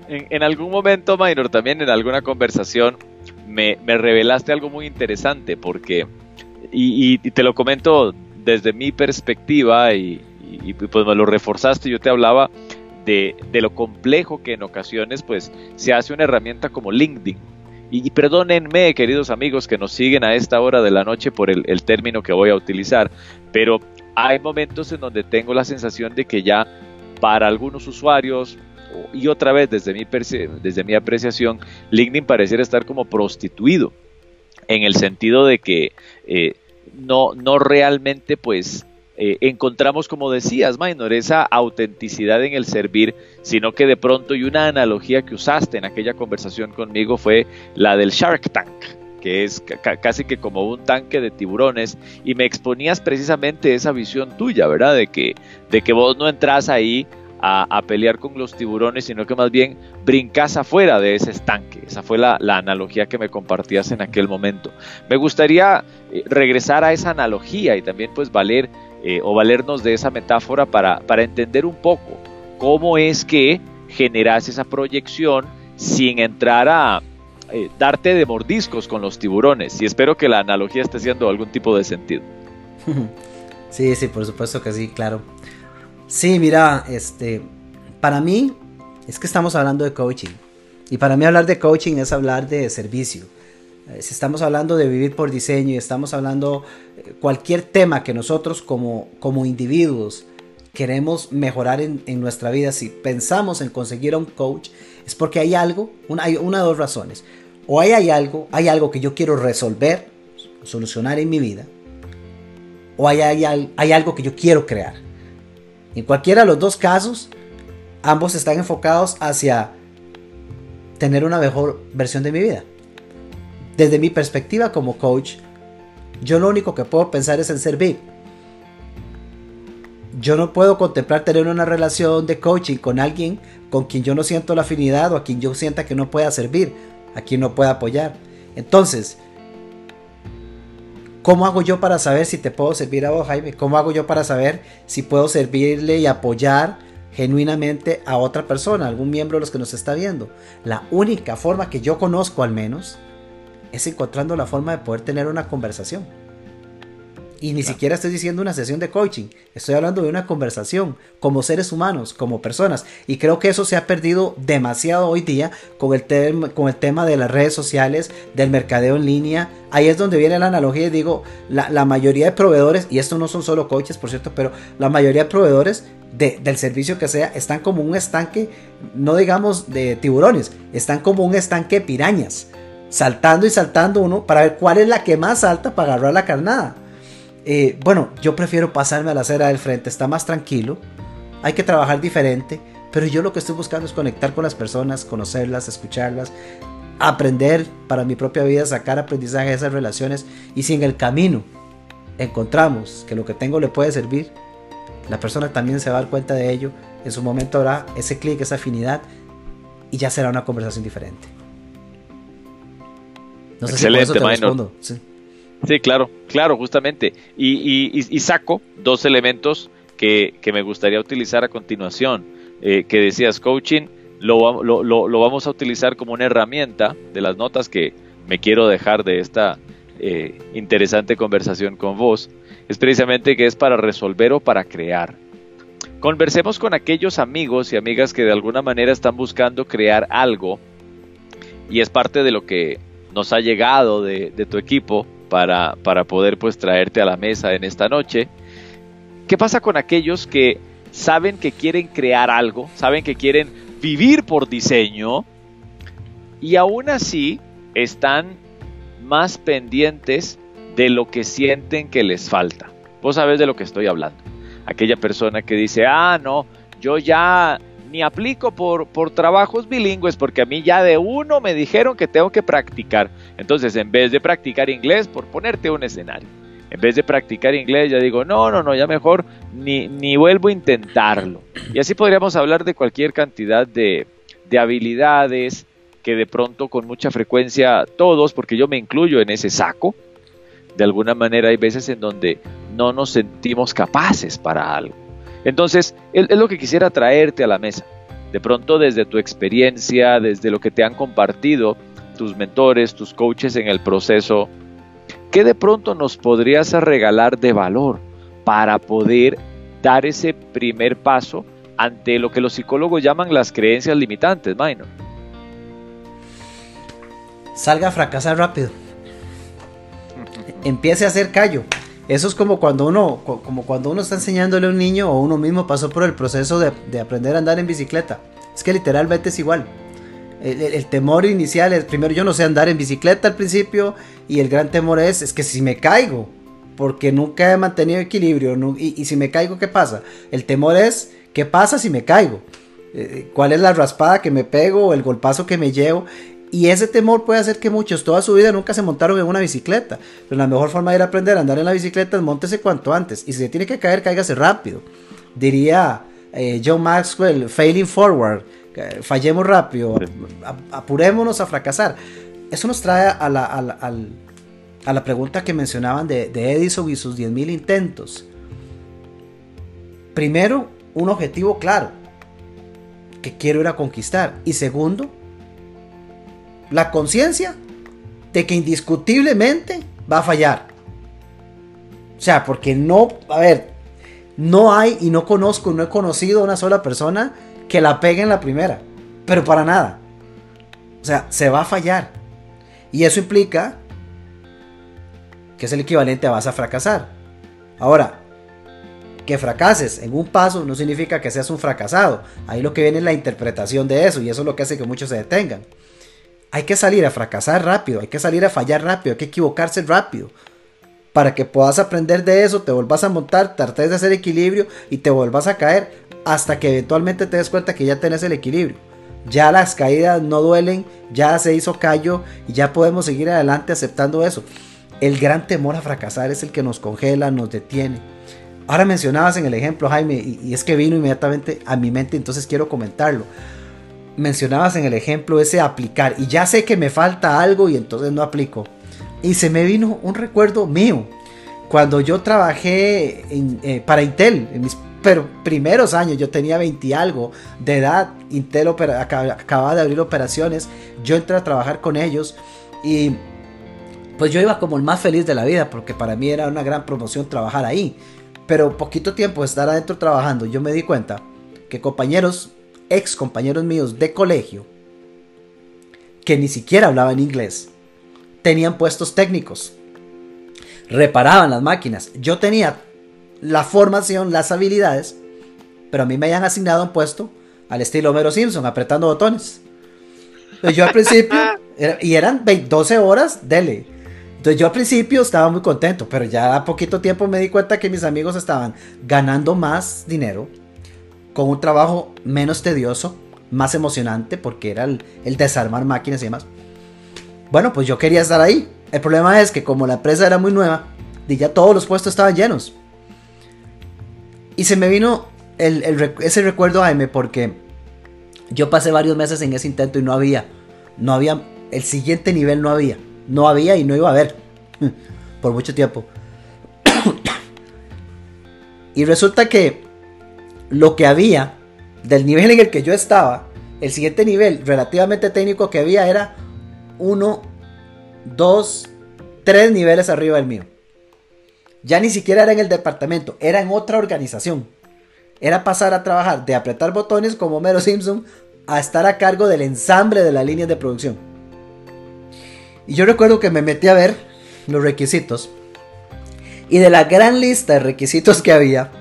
En, algún momento, Minor, también en alguna conversación, me, me revelaste algo muy interesante, porque y, te lo comento desde mi perspectiva y, pues me lo reforzaste, yo te hablaba de, lo complejo que en ocasiones pues se hace una herramienta como LinkedIn. Y, perdónenme, queridos amigos, que nos siguen a esta hora de la noche por el, el término que voy a utilizar, pero hay momentos en donde tengo la sensación de que ya para algunos usuarios, y otra vez desde mi, desde mi apreciación, LinkedIn pareciera estar como prostituido en el sentido de que eh, no, no realmente pues eh, encontramos, como decías, Minor, esa autenticidad en el servir, sino que de pronto, y una analogía que usaste en aquella conversación conmigo fue la del Shark Tank, que es casi que como un tanque de tiburones, y me exponías precisamente esa visión tuya, ¿verdad? De que, de que vos no entras ahí a, pelear con los tiburones, sino que más bien brincas afuera de ese estanque. Esa fue la, analogía que me compartías en aquel momento. Me gustaría eh, regresar a esa analogía y también pues valer eh, o valernos de esa metáfora para, para entender un poco cómo es que generas esa proyección sin entrar a eh, darte de mordiscos con los tiburones. Y espero que la analogía esté haciendo algún tipo de sentido. Sí, sí, por supuesto que sí, claro. Sí, mira, este, para mí es que estamos hablando de coaching. Y para mí hablar de coaching es hablar de servicio. Eh, si estamos hablando de vivir por diseño y estamos hablando eh, cualquier tema que nosotros como, como individuos queremos mejorar en, nuestra vida, si pensamos en conseguir a un coach, es porque hay algo, una, hay una dos razones. O hay, hay algo, hay algo que yo quiero resolver, solucionar en mi vida, o hay, hay, hay algo que yo quiero crear. En cualquiera de los dos casos, ambos están enfocados hacia tener una mejor versión de mi vida. Desde mi perspectiva como coach, yo lo único que puedo pensar es en servir. Yo no puedo contemplar tener una relación de coaching con alguien con quien yo no siento la afinidad o a quien yo sienta que no pueda servir, a quien no pueda apoyar. Entonces, ¿Cómo hago yo para saber si te puedo servir a vos, Jaime? ¿Cómo hago yo para saber si puedo servirle y apoyar genuinamente a otra persona, algún miembro de los que nos está viendo? La única forma que yo conozco al menos es encontrando la forma de poder tener una conversación. Y ni siquiera estoy diciendo una sesión de coaching, estoy hablando de una conversación como seres humanos, como personas. Y creo que eso se ha perdido demasiado hoy día con el, con el tema de las redes sociales, del mercadeo en línea. Ahí es donde viene la analogía y digo, la, mayoría de proveedores, y esto no son solo coaches, por cierto, pero la mayoría de proveedores del servicio que sea están como un estanque, no digamos de tiburones, están como un estanque de pirañas, saltando y saltando uno para ver cuál es la que más salta para agarrar la carnada. Eh, bueno, yo prefiero pasarme a la acera del frente, está más tranquilo, hay que trabajar diferente, pero yo lo que estoy buscando es conectar con las personas, conocerlas, escucharlas, aprender para mi propia vida, sacar aprendizaje de esas relaciones y si en el camino encontramos que lo que tengo le puede servir, la persona también se va a dar cuenta de ello, en su momento habrá ese clic, esa afinidad y ya será una conversación diferente. No sé Excelente, si te respondo. Sí. Sí, claro, claro, justamente. Y, saco dos elementos que, me gustaría utilizar a continuación. Eh, que decías, coaching, lo, lo, vamos a utilizar como una herramienta de las notas que me quiero dejar de esta eh, interesante conversación con vos. Es precisamente que es para resolver o para crear. Conversemos con aquellos amigos y amigas que de alguna manera están buscando crear algo y es parte de lo que nos ha llegado de, de tu equipo para, poder pues traerte a la mesa en esta noche. ¿Qué pasa con aquellos que saben que quieren crear algo, saben que quieren vivir por diseño y aún así están más pendientes de lo que sienten que les falta? Vos sabes de lo que estoy hablando. Aquella persona que dice, ah, no, yo ya ni aplico por, por trabajos bilingües porque a mí ya de uno me dijeron que tengo que practicar. Entonces, en vez de practicar inglés, por ponerte un escenario, en vez de practicar inglés, ya digo, no, no, no, ya mejor ni, ni vuelvo a intentarlo. Y así podríamos hablar de cualquier cantidad de, de habilidades que de pronto con mucha frecuencia todos, porque yo me incluyo en ese saco, de alguna manera hay veces en donde no nos sentimos capaces para algo. Entonces, es lo que quisiera traerte a la mesa. De pronto, desde tu experiencia, desde lo que te han compartido tus mentores, tus coaches en el proceso, ¿qué de pronto nos podrías regalar de valor para poder dar ese primer paso ante lo que los psicólogos llaman las creencias limitantes, Minor? Salga a fracasar rápido. Empiece a hacer callo. Eso es como cuando uno, como cuando uno está enseñándole a un niño o uno mismo pasó por el proceso de, aprender a andar en bicicleta. Es que literalmente es igual. El, temor inicial es, primero yo no sé andar en bicicleta al principio y el gran temor es, es que si me caigo, porque nunca he mantenido equilibrio. y, si me caigo, ¿qué pasa? El temor es, ¿qué pasa si me caigo? Eh, ¿Cuál es la raspada que me pego o el golpazo que me llevo? Y ese temor puede hacer que muchos toda su vida nunca se montaron en una bicicleta. Pero la mejor forma de ir a aprender a andar en la bicicleta es montese cuanto antes. Y si se tiene que caer, cáigase rápido. Diría eh, John Maxwell, failing forward. Fallemos rápido, apurémonos a fracasar. Eso nos trae a la, a la, pregunta que mencionaban de, de Edison y sus 10.000 intentos. Primero, un objetivo claro que quiero ir a conquistar. Y segundo, la conciencia de que indiscutiblemente va a fallar. O sea, porque no, a ver, no hay y no conozco, no he conocido a una sola persona que la pegue en la primera. Pero para nada. O sea, se va a fallar. Y eso implica que es el equivalente a vas a fracasar. Ahora, que fracases en un paso no significa que seas un fracasado. Ahí lo que viene es la interpretación de eso y eso es lo que hace que muchos se detengan. Hay que salir a fracasar rápido, hay que salir a fallar rápido, hay que equivocarse rápido. Para que puedas aprender de eso, te vuelvas a montar, trates de hacer equilibrio y te vuelvas a caer hasta que eventualmente te des cuenta que ya tenés el equilibrio. Ya las caídas no duelen, ya se hizo callo y ya podemos seguir adelante aceptando eso. El gran temor a fracasar es el que nos congela, nos detiene. Ahora mencionabas en el ejemplo, Jaime, y, es que vino inmediatamente a mi mente, entonces quiero comentarlo. Mencionabas en el ejemplo ese aplicar, y ya sé que me falta algo y entonces no aplico. Y se me vino un recuerdo mío. Cuando yo trabajé eh, para Intel, en mis primeros años, yo tenía 20 y algo de edad, Intel acababa de abrir operaciones, yo entré a trabajar con ellos y pues yo iba como el más feliz de la vida porque para mí era una gran promoción trabajar ahí. Pero poquito tiempo de estar adentro trabajando, yo me di cuenta que compañeros, ex compañeros míos de colegio, que ni siquiera hablaban inglés, tenían puestos técnicos, reparaban las máquinas. Yo tenía la formación, las habilidades, pero a mí me habían asignado un puesto al estilo Homero Simpson, apretando botones. yo al principio, y eran 12 horas, dele. Entonces yo al principio estaba muy contento, pero ya a poquito tiempo me di cuenta que mis amigos estaban ganando más dinero, con un trabajo menos tedioso, más emocionante, porque era el, desarmar máquinas y demás. Bueno, pues yo quería estar ahí. El problema es que como la empresa era muy nueva, y ya todos los puestos estaban llenos. Y se me vino ese recuerdo a M porque yo pasé varios meses en ese intento y no había, no había, el siguiente nivel no había no había y no iba a haber por mucho tiempo. y resulta que lo que había del nivel en el que yo estaba, el siguiente nivel relativamente técnico que había era uno, dos, tres niveles arriba del mío. Ya ni siquiera era en el departamento, era en otra organización. Era pasar a trabajar de apretar botones como Mero Simpson a estar a cargo del ensamble de las líneas de producción. Y yo recuerdo que me metí a ver los requisitos. Y de la gran lista de requisitos que había,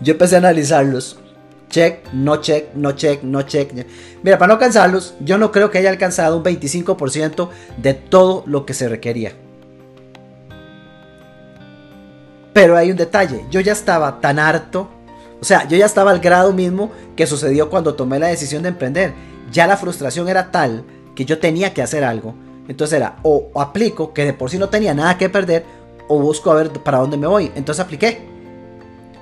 yo empecé a analizarlos. Check, no check, no check, no check. Mira, para no cansarlos, yo no creo que haya alcanzado un 25% de todo lo que se requería. Pero hay un detalle, yo ya estaba tan harto, o sea, yo ya estaba al grado mismo que sucedió cuando tomé la decisión de emprender. Ya la frustración era tal que yo tenía que hacer algo entonces era o, aplico, que de por sí no tenía nada que perder, o busco a ver para dónde me voy. Entonces apliqué.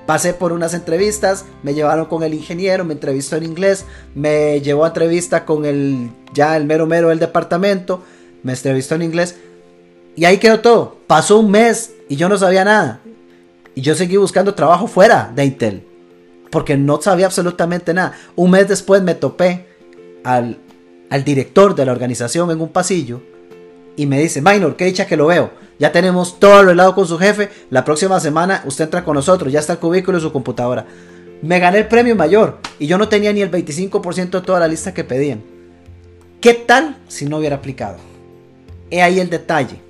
Pasé por unas entrevistas, me llevaron con el ingeniero, me entrevistó en inglés, me llevó a entrevista con el ya el mero mero del departamento, me entrevistó en inglés y ahí quedó todo. Pasó un mes y yo no sabía nada. Y yo seguí buscando trabajo fuera de Intel, porque no sabía absolutamente nada. Un mes después me topé al, al director de la organización en un pasillo y me dice, Minor, qué dicha que lo veo. Ya tenemos todo arreglado con su jefe. La próxima semana usted entra con nosotros. Ya está el cubículo y su computadora. Me gané el premio mayor y yo no tenía ni el 25% de toda la lista que pedían. ¿Qué tal si no hubiera aplicado? He ahí el detalle.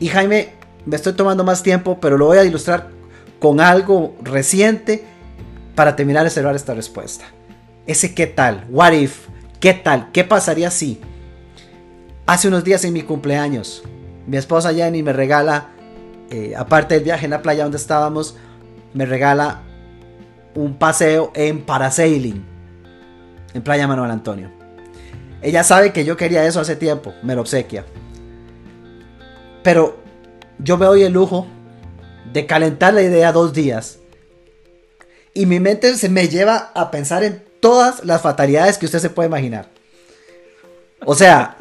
Y Jaime, me estoy tomando más tiempo, pero lo voy a ilustrar con algo reciente para terminar de cerrar esta respuesta. Ese qué tal, what if, qué tal, qué pasaría si Hace unos días en mi cumpleaños, mi esposa Jenny me regala eh, aparte del viaje en la playa donde estábamos, me regala un paseo en parasailing en Playa Manuel Antonio. Ella sabe que yo quería eso hace tiempo, me lo obsequia. Pero yo me doy el lujo de calentar la idea dos días. Y mi mente se me lleva a pensar en todas las fatalidades que usted se puede imaginar. O sea,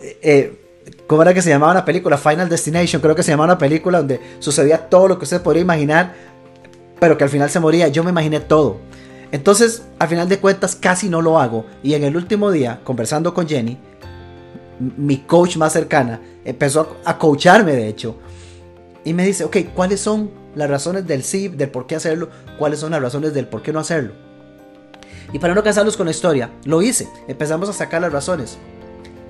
eh, eh, ¿cómo era que se llamaba la película? Final Destination, creo que se llamaba una película donde sucedía todo lo que usted podría imaginar, pero que al final se moría. Yo me imaginé todo. Entonces, al final de cuentas, casi no lo hago. Y en el último día, conversando con Jenny, mi coach más cercana, empezó a coacharme, de hecho. Y me dice, ok, ¿cuáles son las razones del sí, del por qué hacerlo? ¿Cuáles son las razones del por qué no hacerlo? Y para no cansarlos con la historia, lo hice. Empezamos a sacar las razones.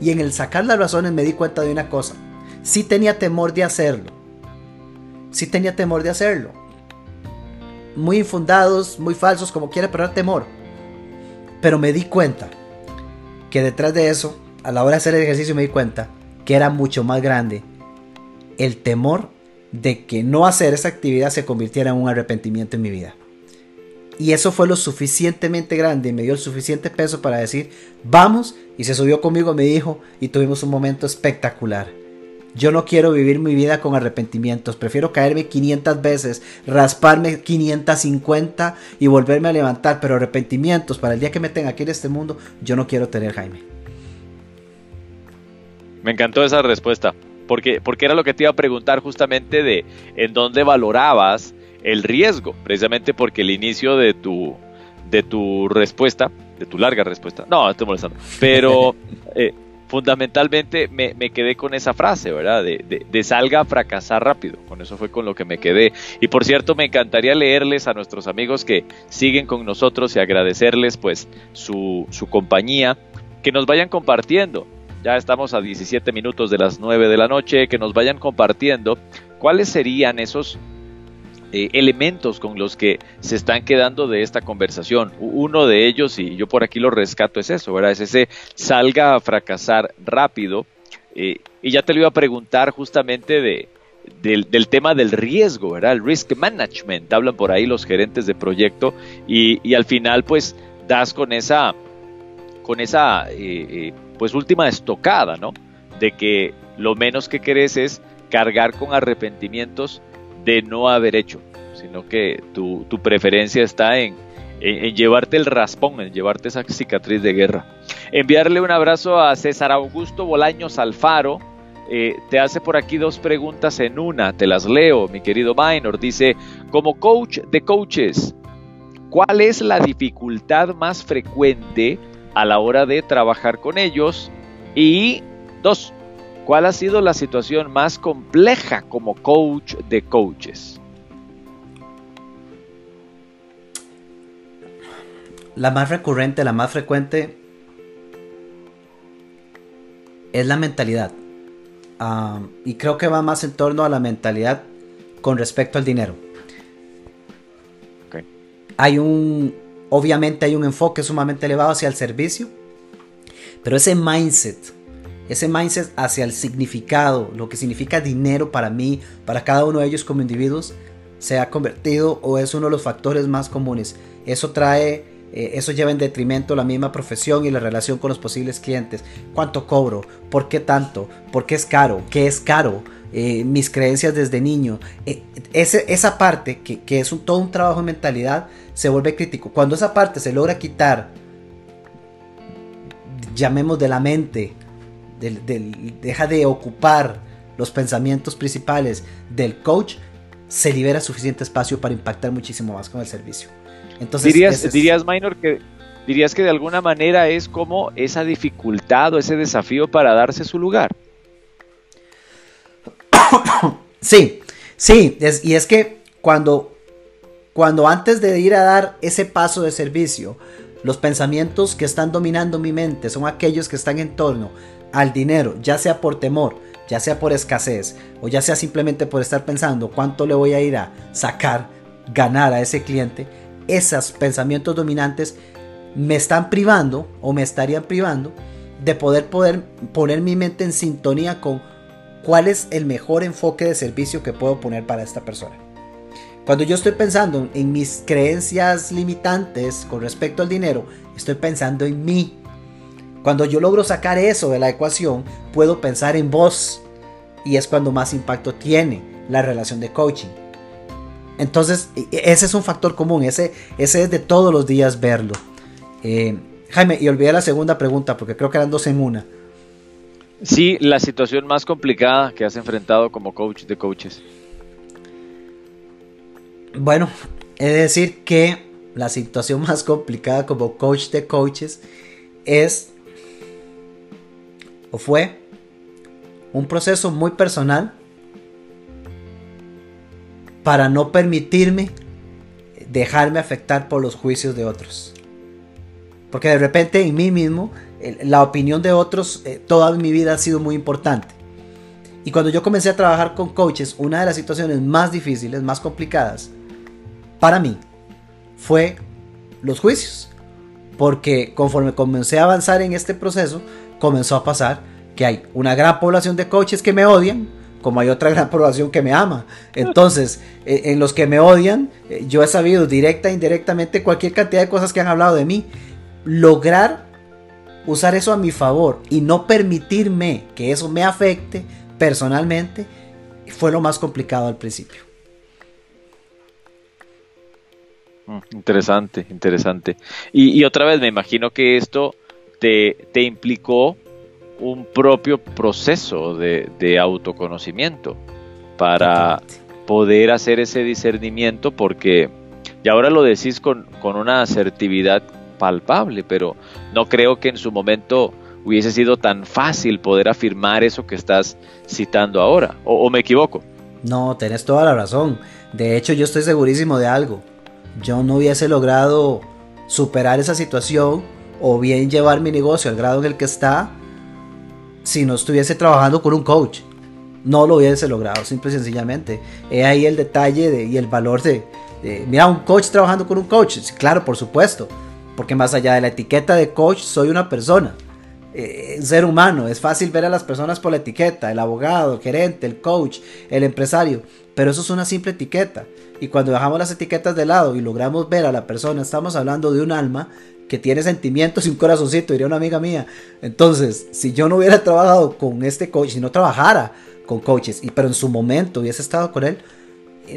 Y en el sacar las razones me di cuenta de una cosa. Sí tenía temor de hacerlo. Sí tenía temor de hacerlo muy infundados, muy falsos, como quiera, pero era temor. Pero me di cuenta que detrás de eso, a la hora de hacer el ejercicio, me di cuenta que era mucho más grande el temor de que no hacer esa actividad se convirtiera en un arrepentimiento en mi vida. Y eso fue lo suficientemente grande y me dio el suficiente peso para decir, vamos, y se subió conmigo, me dijo, y tuvimos un momento espectacular. Yo no quiero vivir mi vida con arrepentimientos. Prefiero caerme 500 veces, rasparme 550 y volverme a levantar. Pero arrepentimientos para el día que me tenga aquí en este mundo, yo no quiero tener, Jaime. Me encantó esa respuesta. Porque, porque era lo que te iba a preguntar justamente de en dónde valorabas el riesgo. Precisamente porque el inicio de tu, de tu respuesta, de tu larga respuesta. No, estoy molestando. Pero eh, fundamentalmente me, quedé con esa frase, ¿verdad? De, salga a fracasar rápido. Con eso fue con lo que me quedé. Y por cierto, me encantaría leerles a nuestros amigos que siguen con nosotros y agradecerles pues su, su compañía, que nos vayan compartiendo. Ya estamos a 17 minutos de las 9 de la noche, que nos vayan compartiendo cuáles serían esos eh, elementos con los que se están quedando de esta conversación. Uno de ellos, y yo por aquí lo rescato, es eso, ¿verdad? Es ese salga a fracasar rápido. Eh, y ya te lo iba a preguntar justamente de, del, tema del riesgo, ¿verdad? El risk management, hablan por ahí los gerentes de proyecto y, al final pues das con esa, con esa eh, pues última estocada, ¿no? De que lo menos que querés es cargar con arrepentimientos de no haber hecho, sino que tu, preferencia está en, llevarte el raspón, en llevarte esa cicatriz de guerra. Enviarle un abrazo a César Augusto Bolaños Alfaro. Eh, te hace por aquí dos preguntas en una, te las leo, mi querido Minor. Dice, como coach de coaches, ¿cuál es la dificultad más frecuente a la hora de trabajar con ellos? Y dos, ¿Cuál ha sido la situación más compleja como coach de coaches? La más recurrente, la más frecuente es la mentalidad. Ah, y creo que va más en torno a la mentalidad con respecto al dinero. Hay un, obviamente hay un enfoque sumamente elevado hacia el servicio, pero ese mindset ese mindset hacia el significado, lo que significa dinero para mí, para cada uno de ellos como individuos, se ha convertido o es uno de los factores más comunes. Eso trae, eh, eso lleva en detrimento la misma profesión y la relación con los posibles clientes. ¿Cuánto cobro? ¿Por qué tanto? ¿Por qué es caro? ¿Qué es caro? Eh, mis creencias desde niño. Eh, esa parte, que, es todo un trabajo de mentalidad, se vuelve crítico. Cuando esa parte se logra quitar, llamemos de la mente, deja de ocupar los pensamientos principales del coach, se libera suficiente espacio para impactar muchísimo más con el servicio. Entonces, dirías, dirías Minor que dirías que de alguna manera es como esa dificultad o ese desafío para darse su lugar. Sí, sí, y es que cuando, cuando antes de ir a dar ese paso de servicio, los pensamientos que están dominando mi mente son aquellos que están en torno al dinero, ya sea por temor, ya sea por escasez o ya sea simplemente por estar pensando cuánto le voy a ir a sacar, ganar a ese cliente, esos pensamientos dominantes me están privando o me estarían privando de poder, poder poner mi mente en sintonía con cuál es el mejor enfoque de servicio que puedo poner para esta persona. Cuando yo estoy pensando en mis creencias limitantes con respecto al dinero, estoy pensando en mí. Cuando yo logro sacar eso de la ecuación, puedo pensar en vos. Y es cuando más impacto tiene la relación de coaching. Entonces, e, e, ese es un factor común, ese, ese es de todos los días verlo. Eh, Jaime, y olvidé la segunda pregunta porque creo que eran dos en una. Sí, la situación más complicada que has enfrentado como coach de coaches. Bueno, he de decir que la situación más complicada como coach de coaches es fue un proceso muy personal para no permitirme dejarme afectar por los juicios de otros. Porque de repente en mí mismo la opinión de otros eh, toda mi vida ha sido muy importante. Y cuando yo comencé a trabajar con coaches, una de las situaciones más difíciles, más complicadas para mí fue los juicios. Porque conforme comencé a avanzar en este proceso, comenzó a pasar que hay una gran población de coaches que me odian, como hay otra gran población que me ama. Entonces, eh, en los que me odian, eh, yo he sabido directa e indirectamente cualquier cantidad de cosas que han hablado de mí. Lograr usar eso a mi favor y no permitirme que eso me afecte personalmente fue lo más complicado al principio. Mm, interesante, interesante. Y, otra vez, me imagino que esto te, implicó un propio proceso de, autoconocimiento para poder hacer ese discernimiento porque, y ahora lo decís con, con una asertividad palpable, pero no creo que en su momento hubiese sido tan fácil poder afirmar eso que estás citando ahora. ¿O, me equivoco? No, tenés toda la razón. De hecho, yo estoy segurísimo de algo. Yo no hubiese logrado superar esa situación o bien llevar mi negocio al grado en el que está si no estuviese trabajando con un coach. No lo hubiese logrado, simple y sencillamente. He ahí el detalle y el valor de, mira, un coach trabajando con un coach. Claro, por supuesto. Porque más allá de la etiqueta de coach, soy una persona, eh, ser humano. Es fácil ver a las personas por la etiqueta, el abogado, el gerente, el coach, el empresario. Pero eso es una simple etiqueta. Y cuando dejamos las etiquetas de lado y logramos ver a la persona, estamos hablando de un alma que tiene sentimientos y un corazoncito, diría una amiga mía. Entonces, si yo no hubiera trabajado con este coach, si no trabajara con coaches, y pero en su momento hubiese estado con él,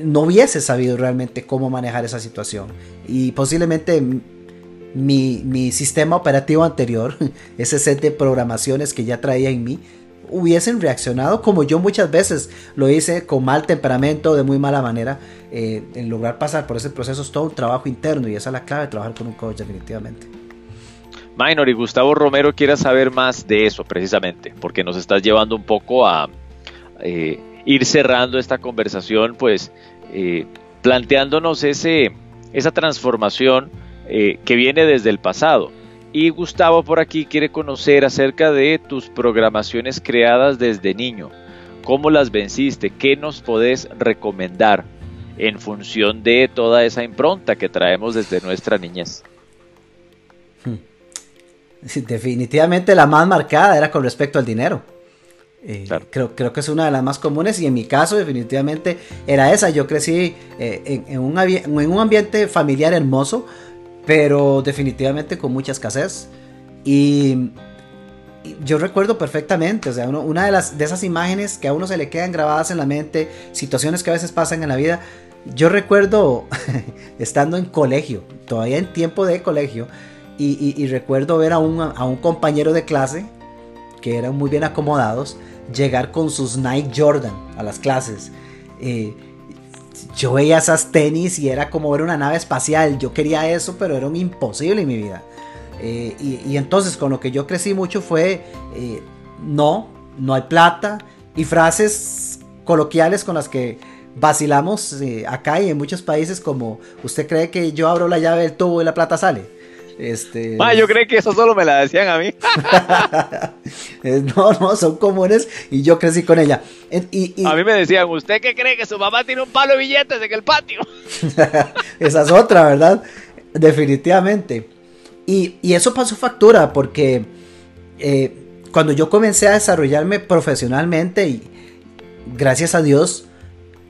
no hubiese sabido realmente cómo manejar esa situación. Y posiblemente mi, sistema operativo anterior, ese set de programaciones que ya traía en mí, hubiesen reaccionado como yo muchas veces lo hice con mal temperamento, de muy mala manera. Eh, en lograr pasar por ese proceso es todo un trabajo interno y esa es la clave de trabajar con un coach definitivamente. Minor y Gustavo Romero quiera saber más de eso precisamente, porque nos estás llevando un poco a eh, ir cerrando esta conversación, pues eh, planteándonos ese, esa transformación eh, que viene desde el pasado. Y Gustavo por aquí quiere conocer acerca de tus programaciones creadas desde niño. ¿Cómo las venciste? ¿Qué nos podés recomendar en función de toda esa impronta que traemos desde nuestra niñez? Hmm. definitivamente la más marcada era con respecto al dinero. Eh, creo, creo, que es una de las más comunes y en mi caso definitivamente era esa. Yo crecí eh, en, un, en, un, ambiente familiar hermoso pero definitivamente con mucha escasez. Y, yo recuerdo perfectamente, o sea, una de, las, de esas imágenes que a uno se le quedan grabadas en la mente, situaciones que a veces pasan en la vida. Yo recuerdo estando en colegio, todavía en tiempo de colegio, y, recuerdo ver a un, a un compañero de clase, que eran muy bien acomodados, llegar con sus Nike Jordan a las clases. Eh, yo veía esas tenis y era como ver una nave espacial. Yo quería eso, pero era imposible en mi vida. Eh, y, entonces con lo que yo crecí mucho fue, eh, no, no hay plata. Y frases coloquiales con las que vacilamos eh, acá y en muchos países como, ¿usted cree que yo abro la llave del tubo y la plata sale? Este... yo creo que eso solo me la decían a mí. no, no, son comunes y yo crecí con ella. A mí me decían, ¿usted qué cree que su mamá tiene un palo de billetes en el patio? Esa es otra, ¿verdad? Definitivamente. Y, eso pasó factura porque eh, cuando yo comencé a desarrollarme profesionalmente y, gracias a Dios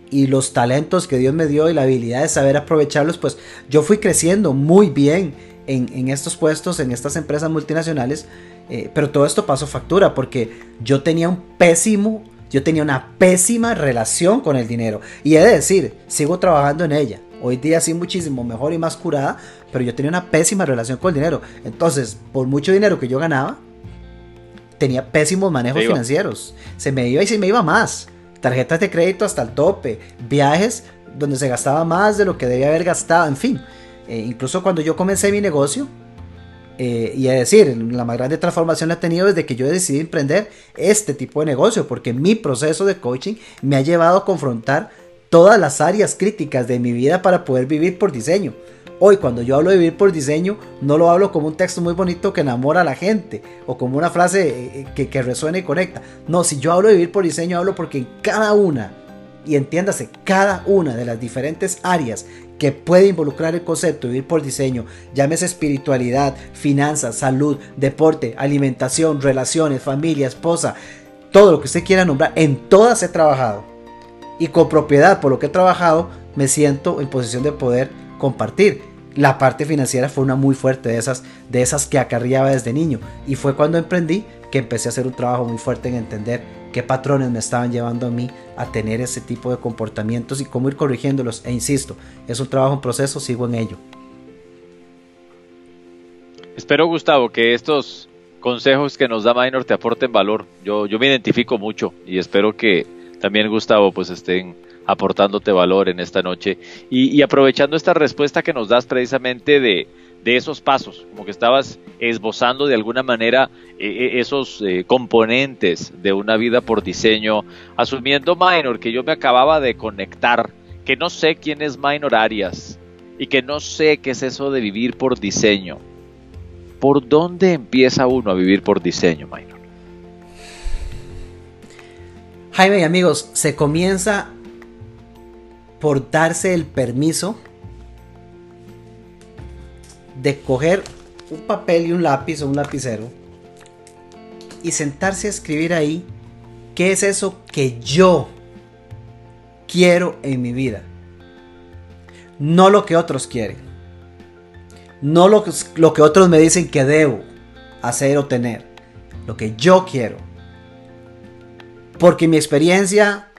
y los talentos que Dios me dio y la habilidad de saber aprovecharlos, pues yo fui creciendo muy bien en, estos puestos, en estas empresas multinacionales, eh, pero todo esto pasó factura porque yo tenía un pésimo, yo tenía una pésima relación con el dinero. Y he de decir, sigo trabajando en ella. Hoy día sí muchísimo mejor y más curada, pero yo tenía una pésima relación con el dinero. Entonces, por mucho dinero que yo ganaba, tenía pésimos manejos financieros. Se me iba y se me iba más. Tarjetas de crédito hasta el tope, viajes donde se gastaba más de lo que debía haber gastado, en fin. Eh, incluso cuando yo comencé mi negocio, eh, y es decir, la más grande transformación la he tenido desde que yo decidí emprender este tipo de negocio, porque mi proceso de coaching me ha llevado a confrontar todas las áreas críticas de mi vida para poder vivir por diseño. Hoy cuando yo hablo de vivir por diseño, no lo hablo como un texto muy bonito que enamora a la gente o como una frase eh, que, que resuene y conecta. No, si yo hablo de vivir por diseño, hablo porque en cada una, y entiéndase, cada una de las diferentes áreas que puede involucrar el concepto de vivir por diseño, llámese espiritualidad, finanzas, salud, deporte, alimentación, relaciones, familia, esposa, todo lo que usted quiera nombrar, en todas he trabajado. Y con propiedad por lo que he trabajado, me siento en posición de poder compartir. La parte financiera fue una muy fuerte de esas, de esas que acarreaba desde niño. Y fue cuando emprendí que empecé a hacer un trabajo muy fuerte en entender qué patrones me estaban llevando a mí a tener ese tipo de comportamientos y cómo ir corrigiéndolos. E insisto, es un trabajo en proceso, sigo en ello. Espero, Gustavo, que estos consejos que nos da Minor te aporten valor. Yo, yo me identifico mucho y espero que también, Gustavo, pues estén aportándote valor en esta noche y aprovechando esta respuesta que nos das precisamente de, de esos pasos, como que estabas esbozando de alguna manera eh, eh, esos eh, componentes de una vida por diseño, asumiendo Minor, que yo me acababa de conectar, que no sé quién es Minor Arias y que no sé qué es eso de vivir por diseño. ¿Por dónde empieza uno a vivir por diseño, Minor? Jaime amigos, se comienza por darse el permiso de coger un papel y un lápiz o un lapicero y sentarse a escribir ahí qué es eso que yo quiero en mi vida. No lo que otros quieren. No lo que, otros me dicen que debo hacer o tener. Lo que yo quiero. Porque mi experiencia,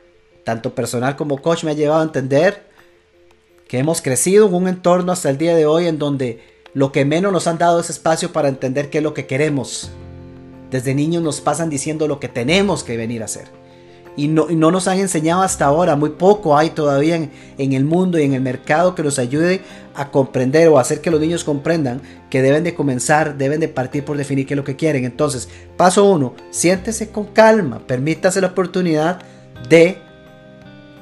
tanto personal como coach, me ha llevado a entender que hemos crecido en un entorno hasta el día de hoy en donde lo que menos nos han dado es espacio para entender qué es lo que queremos. Desde niños nos pasan diciendo lo que tenemos que venir a hacer. Y no, no nos han enseñado hasta ahora, muy poco hay todavía en, en, el mundo y en el mercado que nos ayude a comprender o hacer que los niños comprendan que deben de comenzar, deben de partir por definir qué es lo que quieren. Entonces, paso uno, siéntese con calma, permítase la oportunidad de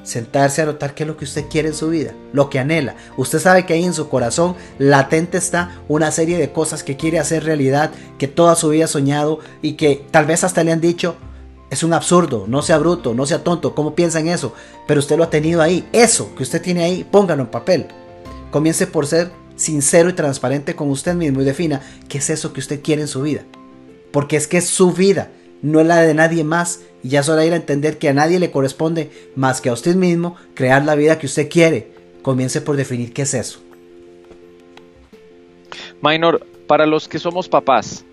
sentarse a notar qué es lo que usted quiere en su vida, lo que anhela. Usted sabe que ahí en su corazón latente está una serie de cosas que quiere hacer realidad, que toda su vida ha soñado y que tal vez hasta le han dicho, es un absurdo, no sea bruto, no sea tonto, ¿cómo piensa en eso? Pero usted lo ha tenido ahí, eso que usted tiene ahí, póngalo en papel. Comience por ser sincero y transparente con usted mismo y defina qué es eso que usted quiere en su vida. Porque es que es su vida, no es la de nadie más y ya es hora de ir a entender que a nadie le corresponde más que a usted mismo crear la vida que usted quiere. Comience por definir qué es eso. Minor, para los que somos papás,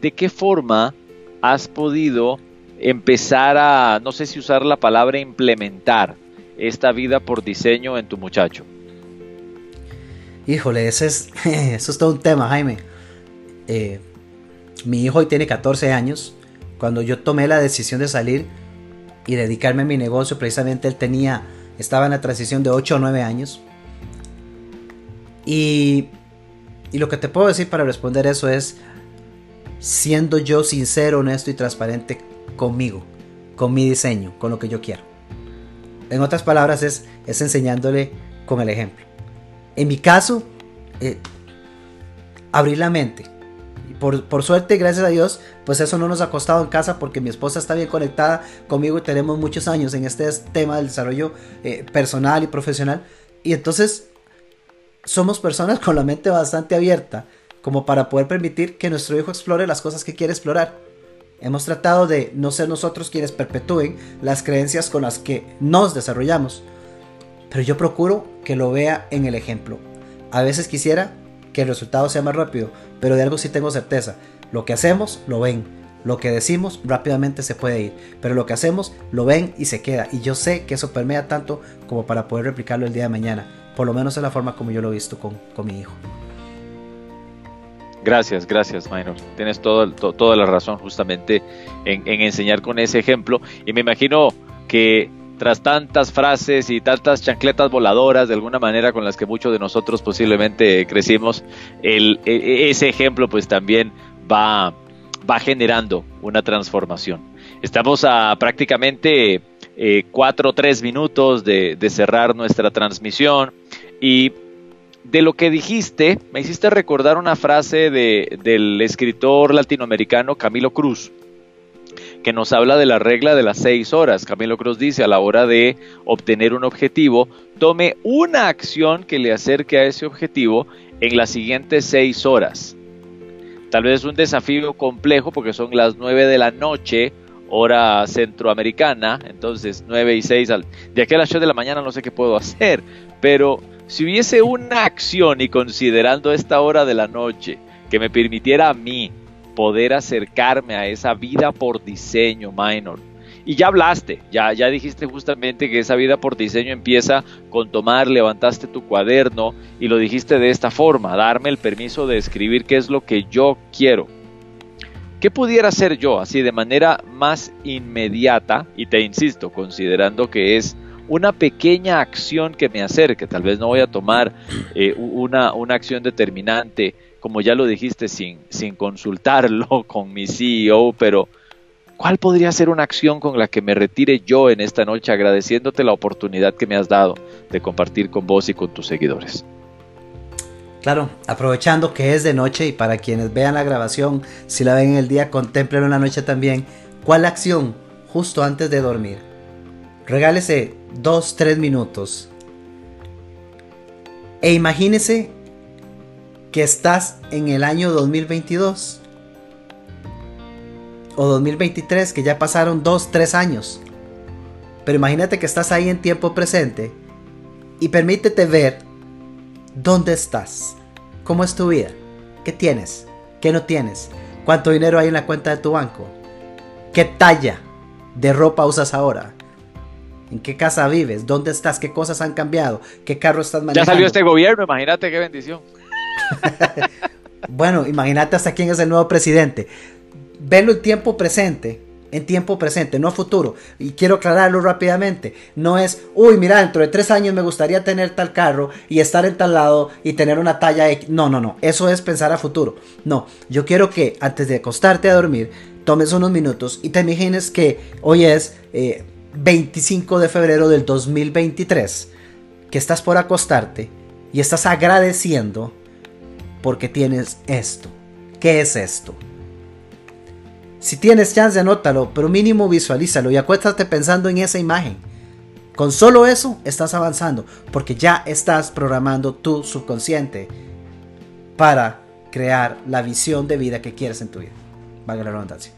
¿de qué forma has podido empezar a, no sé si usar la palabra implementar esta vida por diseño en tu muchacho? Híjole, ese es, eso es todo un tema, Jaime. Eh, mi hijo hoy tiene 14 años cuando yo tomé la decisión de salir y dedicarme a mi negocio, precisamente él tenía, estaba en la transición de 8 o 9 años. Y, y lo que te puedo decir para responder eso es, siendo yo sincero, honesto y transparente conmigo, con mi diseño, con lo que yo quiero. En otras palabras, es, es enseñándole con el ejemplo. En mi caso, eh, abrir la mente, por, suerte, gracias a Dios, pues eso no nos ha costado en casa porque mi esposa está bien conectada conmigo y tenemos muchos años en este tema del desarrollo eh, personal y profesional. Y entonces somos personas con la mente bastante abierta como para poder permitir que nuestro hijo explore las cosas que quiere explorar. Hemos tratado de no ser nosotros quienes perpetúen las creencias con las que nos desarrollamos. Pero yo procuro que lo vea en el ejemplo. A veces quisiera que el resultado sea más rápido, pero de algo sí tengo certeza. Lo que hacemos, lo ven. Lo que decimos rápidamente se puede ir, pero lo que hacemos lo ven y se queda. Y yo sé que eso permea tanto como para poder replicarlo el día de mañana. Por lo menos es la forma como yo lo he visto con, con mi hijo. Gracias, gracias, Minor. Tienes todo, toda la razón justamente en, enseñar con ese ejemplo. Y me imagino que tras tantas frases y tantas chancletas voladoras de alguna manera con las que muchos de nosotros posiblemente crecimos, el, e, e, ese ejemplo pues también va, va generando una transformación. Estamos a prácticamente eh, cuatro o tres minutos de, de cerrar nuestra transmisión y de lo que dijiste, me hiciste recordar una frase de, del escritor latinoamericano Camilo Cruz, que nos habla de la regla de las seis horas. Camilo Cruz dice, a la hora de obtener un objetivo, tome una acción que le acerque a ese objetivo en las siguientes seis horas. Tal vez es un desafío complejo porque son las nueve de la noche, hora centroamericana, entonces nueve y seis, de aquí a las ocho de la mañana no sé qué puedo hacer, pero si hubiese una acción y considerando esta hora de la noche que me permitiera a mí poder acercarme a esa vida por diseño minor. Y ya hablaste, ya, ya dijiste justamente que esa vida por diseño empieza con tomar, levantaste tu cuaderno y lo dijiste de esta forma, darme el permiso de escribir qué es lo que yo quiero. ¿Qué pudiera hacer yo así de manera más inmediata? Y te insisto, considerando que es una pequeña acción que me acerque. Tal vez no voy a tomar eh, una, una, acción determinante, como ya lo dijiste, sin, sin consultarlo con mi CEO, pero ¿cuál podría ser una acción con la que me retire yo en esta noche agradeciéndote la oportunidad que me has dado de compartir con vos y con tus seguidores? Claro, aprovechando que es de noche y para quienes vean la grabación, si la ven en el día, contemplen en la noche también. ¿Cuál acción justo antes de dormir? Regálese 2-3 minutos. E imagínese que estás en el año 2022 o 2023, que ya pasaron 2-3 años. Pero imagínate que estás ahí en tiempo presente y permítete ver dónde estás, cómo es tu vida, qué tienes, qué no tienes, cuánto dinero hay en la cuenta de tu banco, qué talla de ropa usas ahora, ¿En qué casa vives? ¿Dónde estás? ¿Qué cosas han cambiado? ¿Qué carro estás manejando? Ya salió este gobierno, imagínate qué bendición. bueno, imagínate hasta quién es el nuevo presidente. Velo en tiempo presente, en tiempo presente, no futuro. Y quiero aclararlo rápidamente. No es, uy, mira, dentro de tres años me gustaría tener tal carro y estar en tal lado y tener una talla X. No, no, no. Eso es pensar a futuro. No, yo quiero que antes de acostarte a dormir, tomes unos minutos y te imagines que hoy es... Eh, 25 de febrero del 2023 que estás por acostarte y estás agradeciendo porque tienes esto. ¿Qué es esto? Si tienes chance, anótalo, pero mínimo visualízalo y acuéstate pensando en esa imagen. Con solo eso estás avanzando, porque ya estás programando tu subconsciente para crear la visión de vida que quieres en tu vida. Valga la redundancia.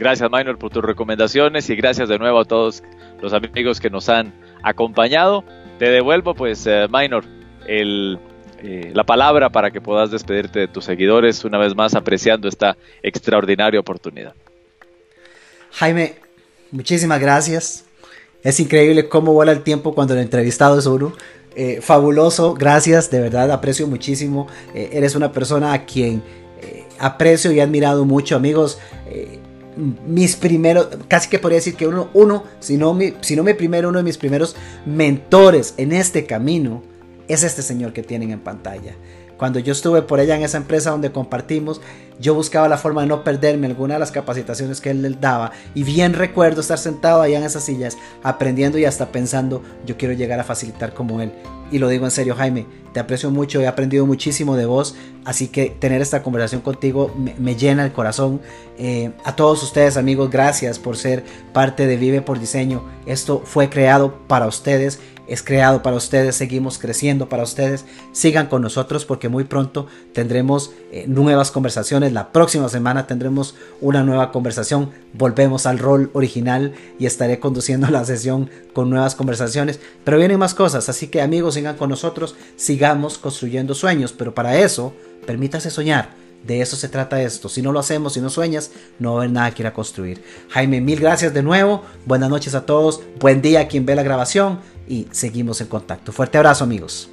Gracias, Minor, por tus recomendaciones y gracias de nuevo a todos los amigos que nos han acompañado. Te devuelvo, pues, eh, Minor, el, eh, la palabra para que puedas despedirte de tus seguidores, una vez más apreciando esta extraordinaria oportunidad. Jaime, muchísimas gracias. Es increíble cómo vuela el tiempo cuando el entrevistado es uno. Eh, fabuloso, gracias, de verdad aprecio muchísimo. eres una persona a quien aprecio y he admirado mucho, amigos mis primeros, casi que podría decir que uno, uno si, no mi, si no mi primero, uno de mis primeros mentores en este camino es este señor que tienen en pantalla. Cuando yo estuve por allá en esa empresa donde compartimos, yo buscaba la forma de no perderme alguna de las capacitaciones que él daba. Y bien recuerdo estar sentado allá en esas sillas, aprendiendo y hasta pensando, yo quiero llegar a facilitar como él. Y lo digo en serio, Jaime, te aprecio mucho, he aprendido muchísimo de vos, así que tener esta conversación contigo me, llena el corazón. Eh, a todos ustedes amigos, gracias por ser parte de Vive por Diseño. Esto fue creado para ustedes es creado para ustedes, seguimos creciendo para ustedes. Sigan con nosotros porque muy pronto tendremos eh, nuevas conversaciones. La próxima semana tendremos una nueva conversación. Volvemos al rol original y estaré conduciendo la sesión con nuevas conversaciones. Pero vienen más cosas, así que amigos, sigan con nosotros, sigamos construyendo sueños. Pero para eso, permítase soñar de eso se trata esto. Si no lo hacemos, si no sueñas, no va a haber nada que ir a construir. Jaime, mil gracias de nuevo. Buenas noches a todos. Buen día a quien ve la grabación y seguimos en contacto. Fuerte abrazo amigos.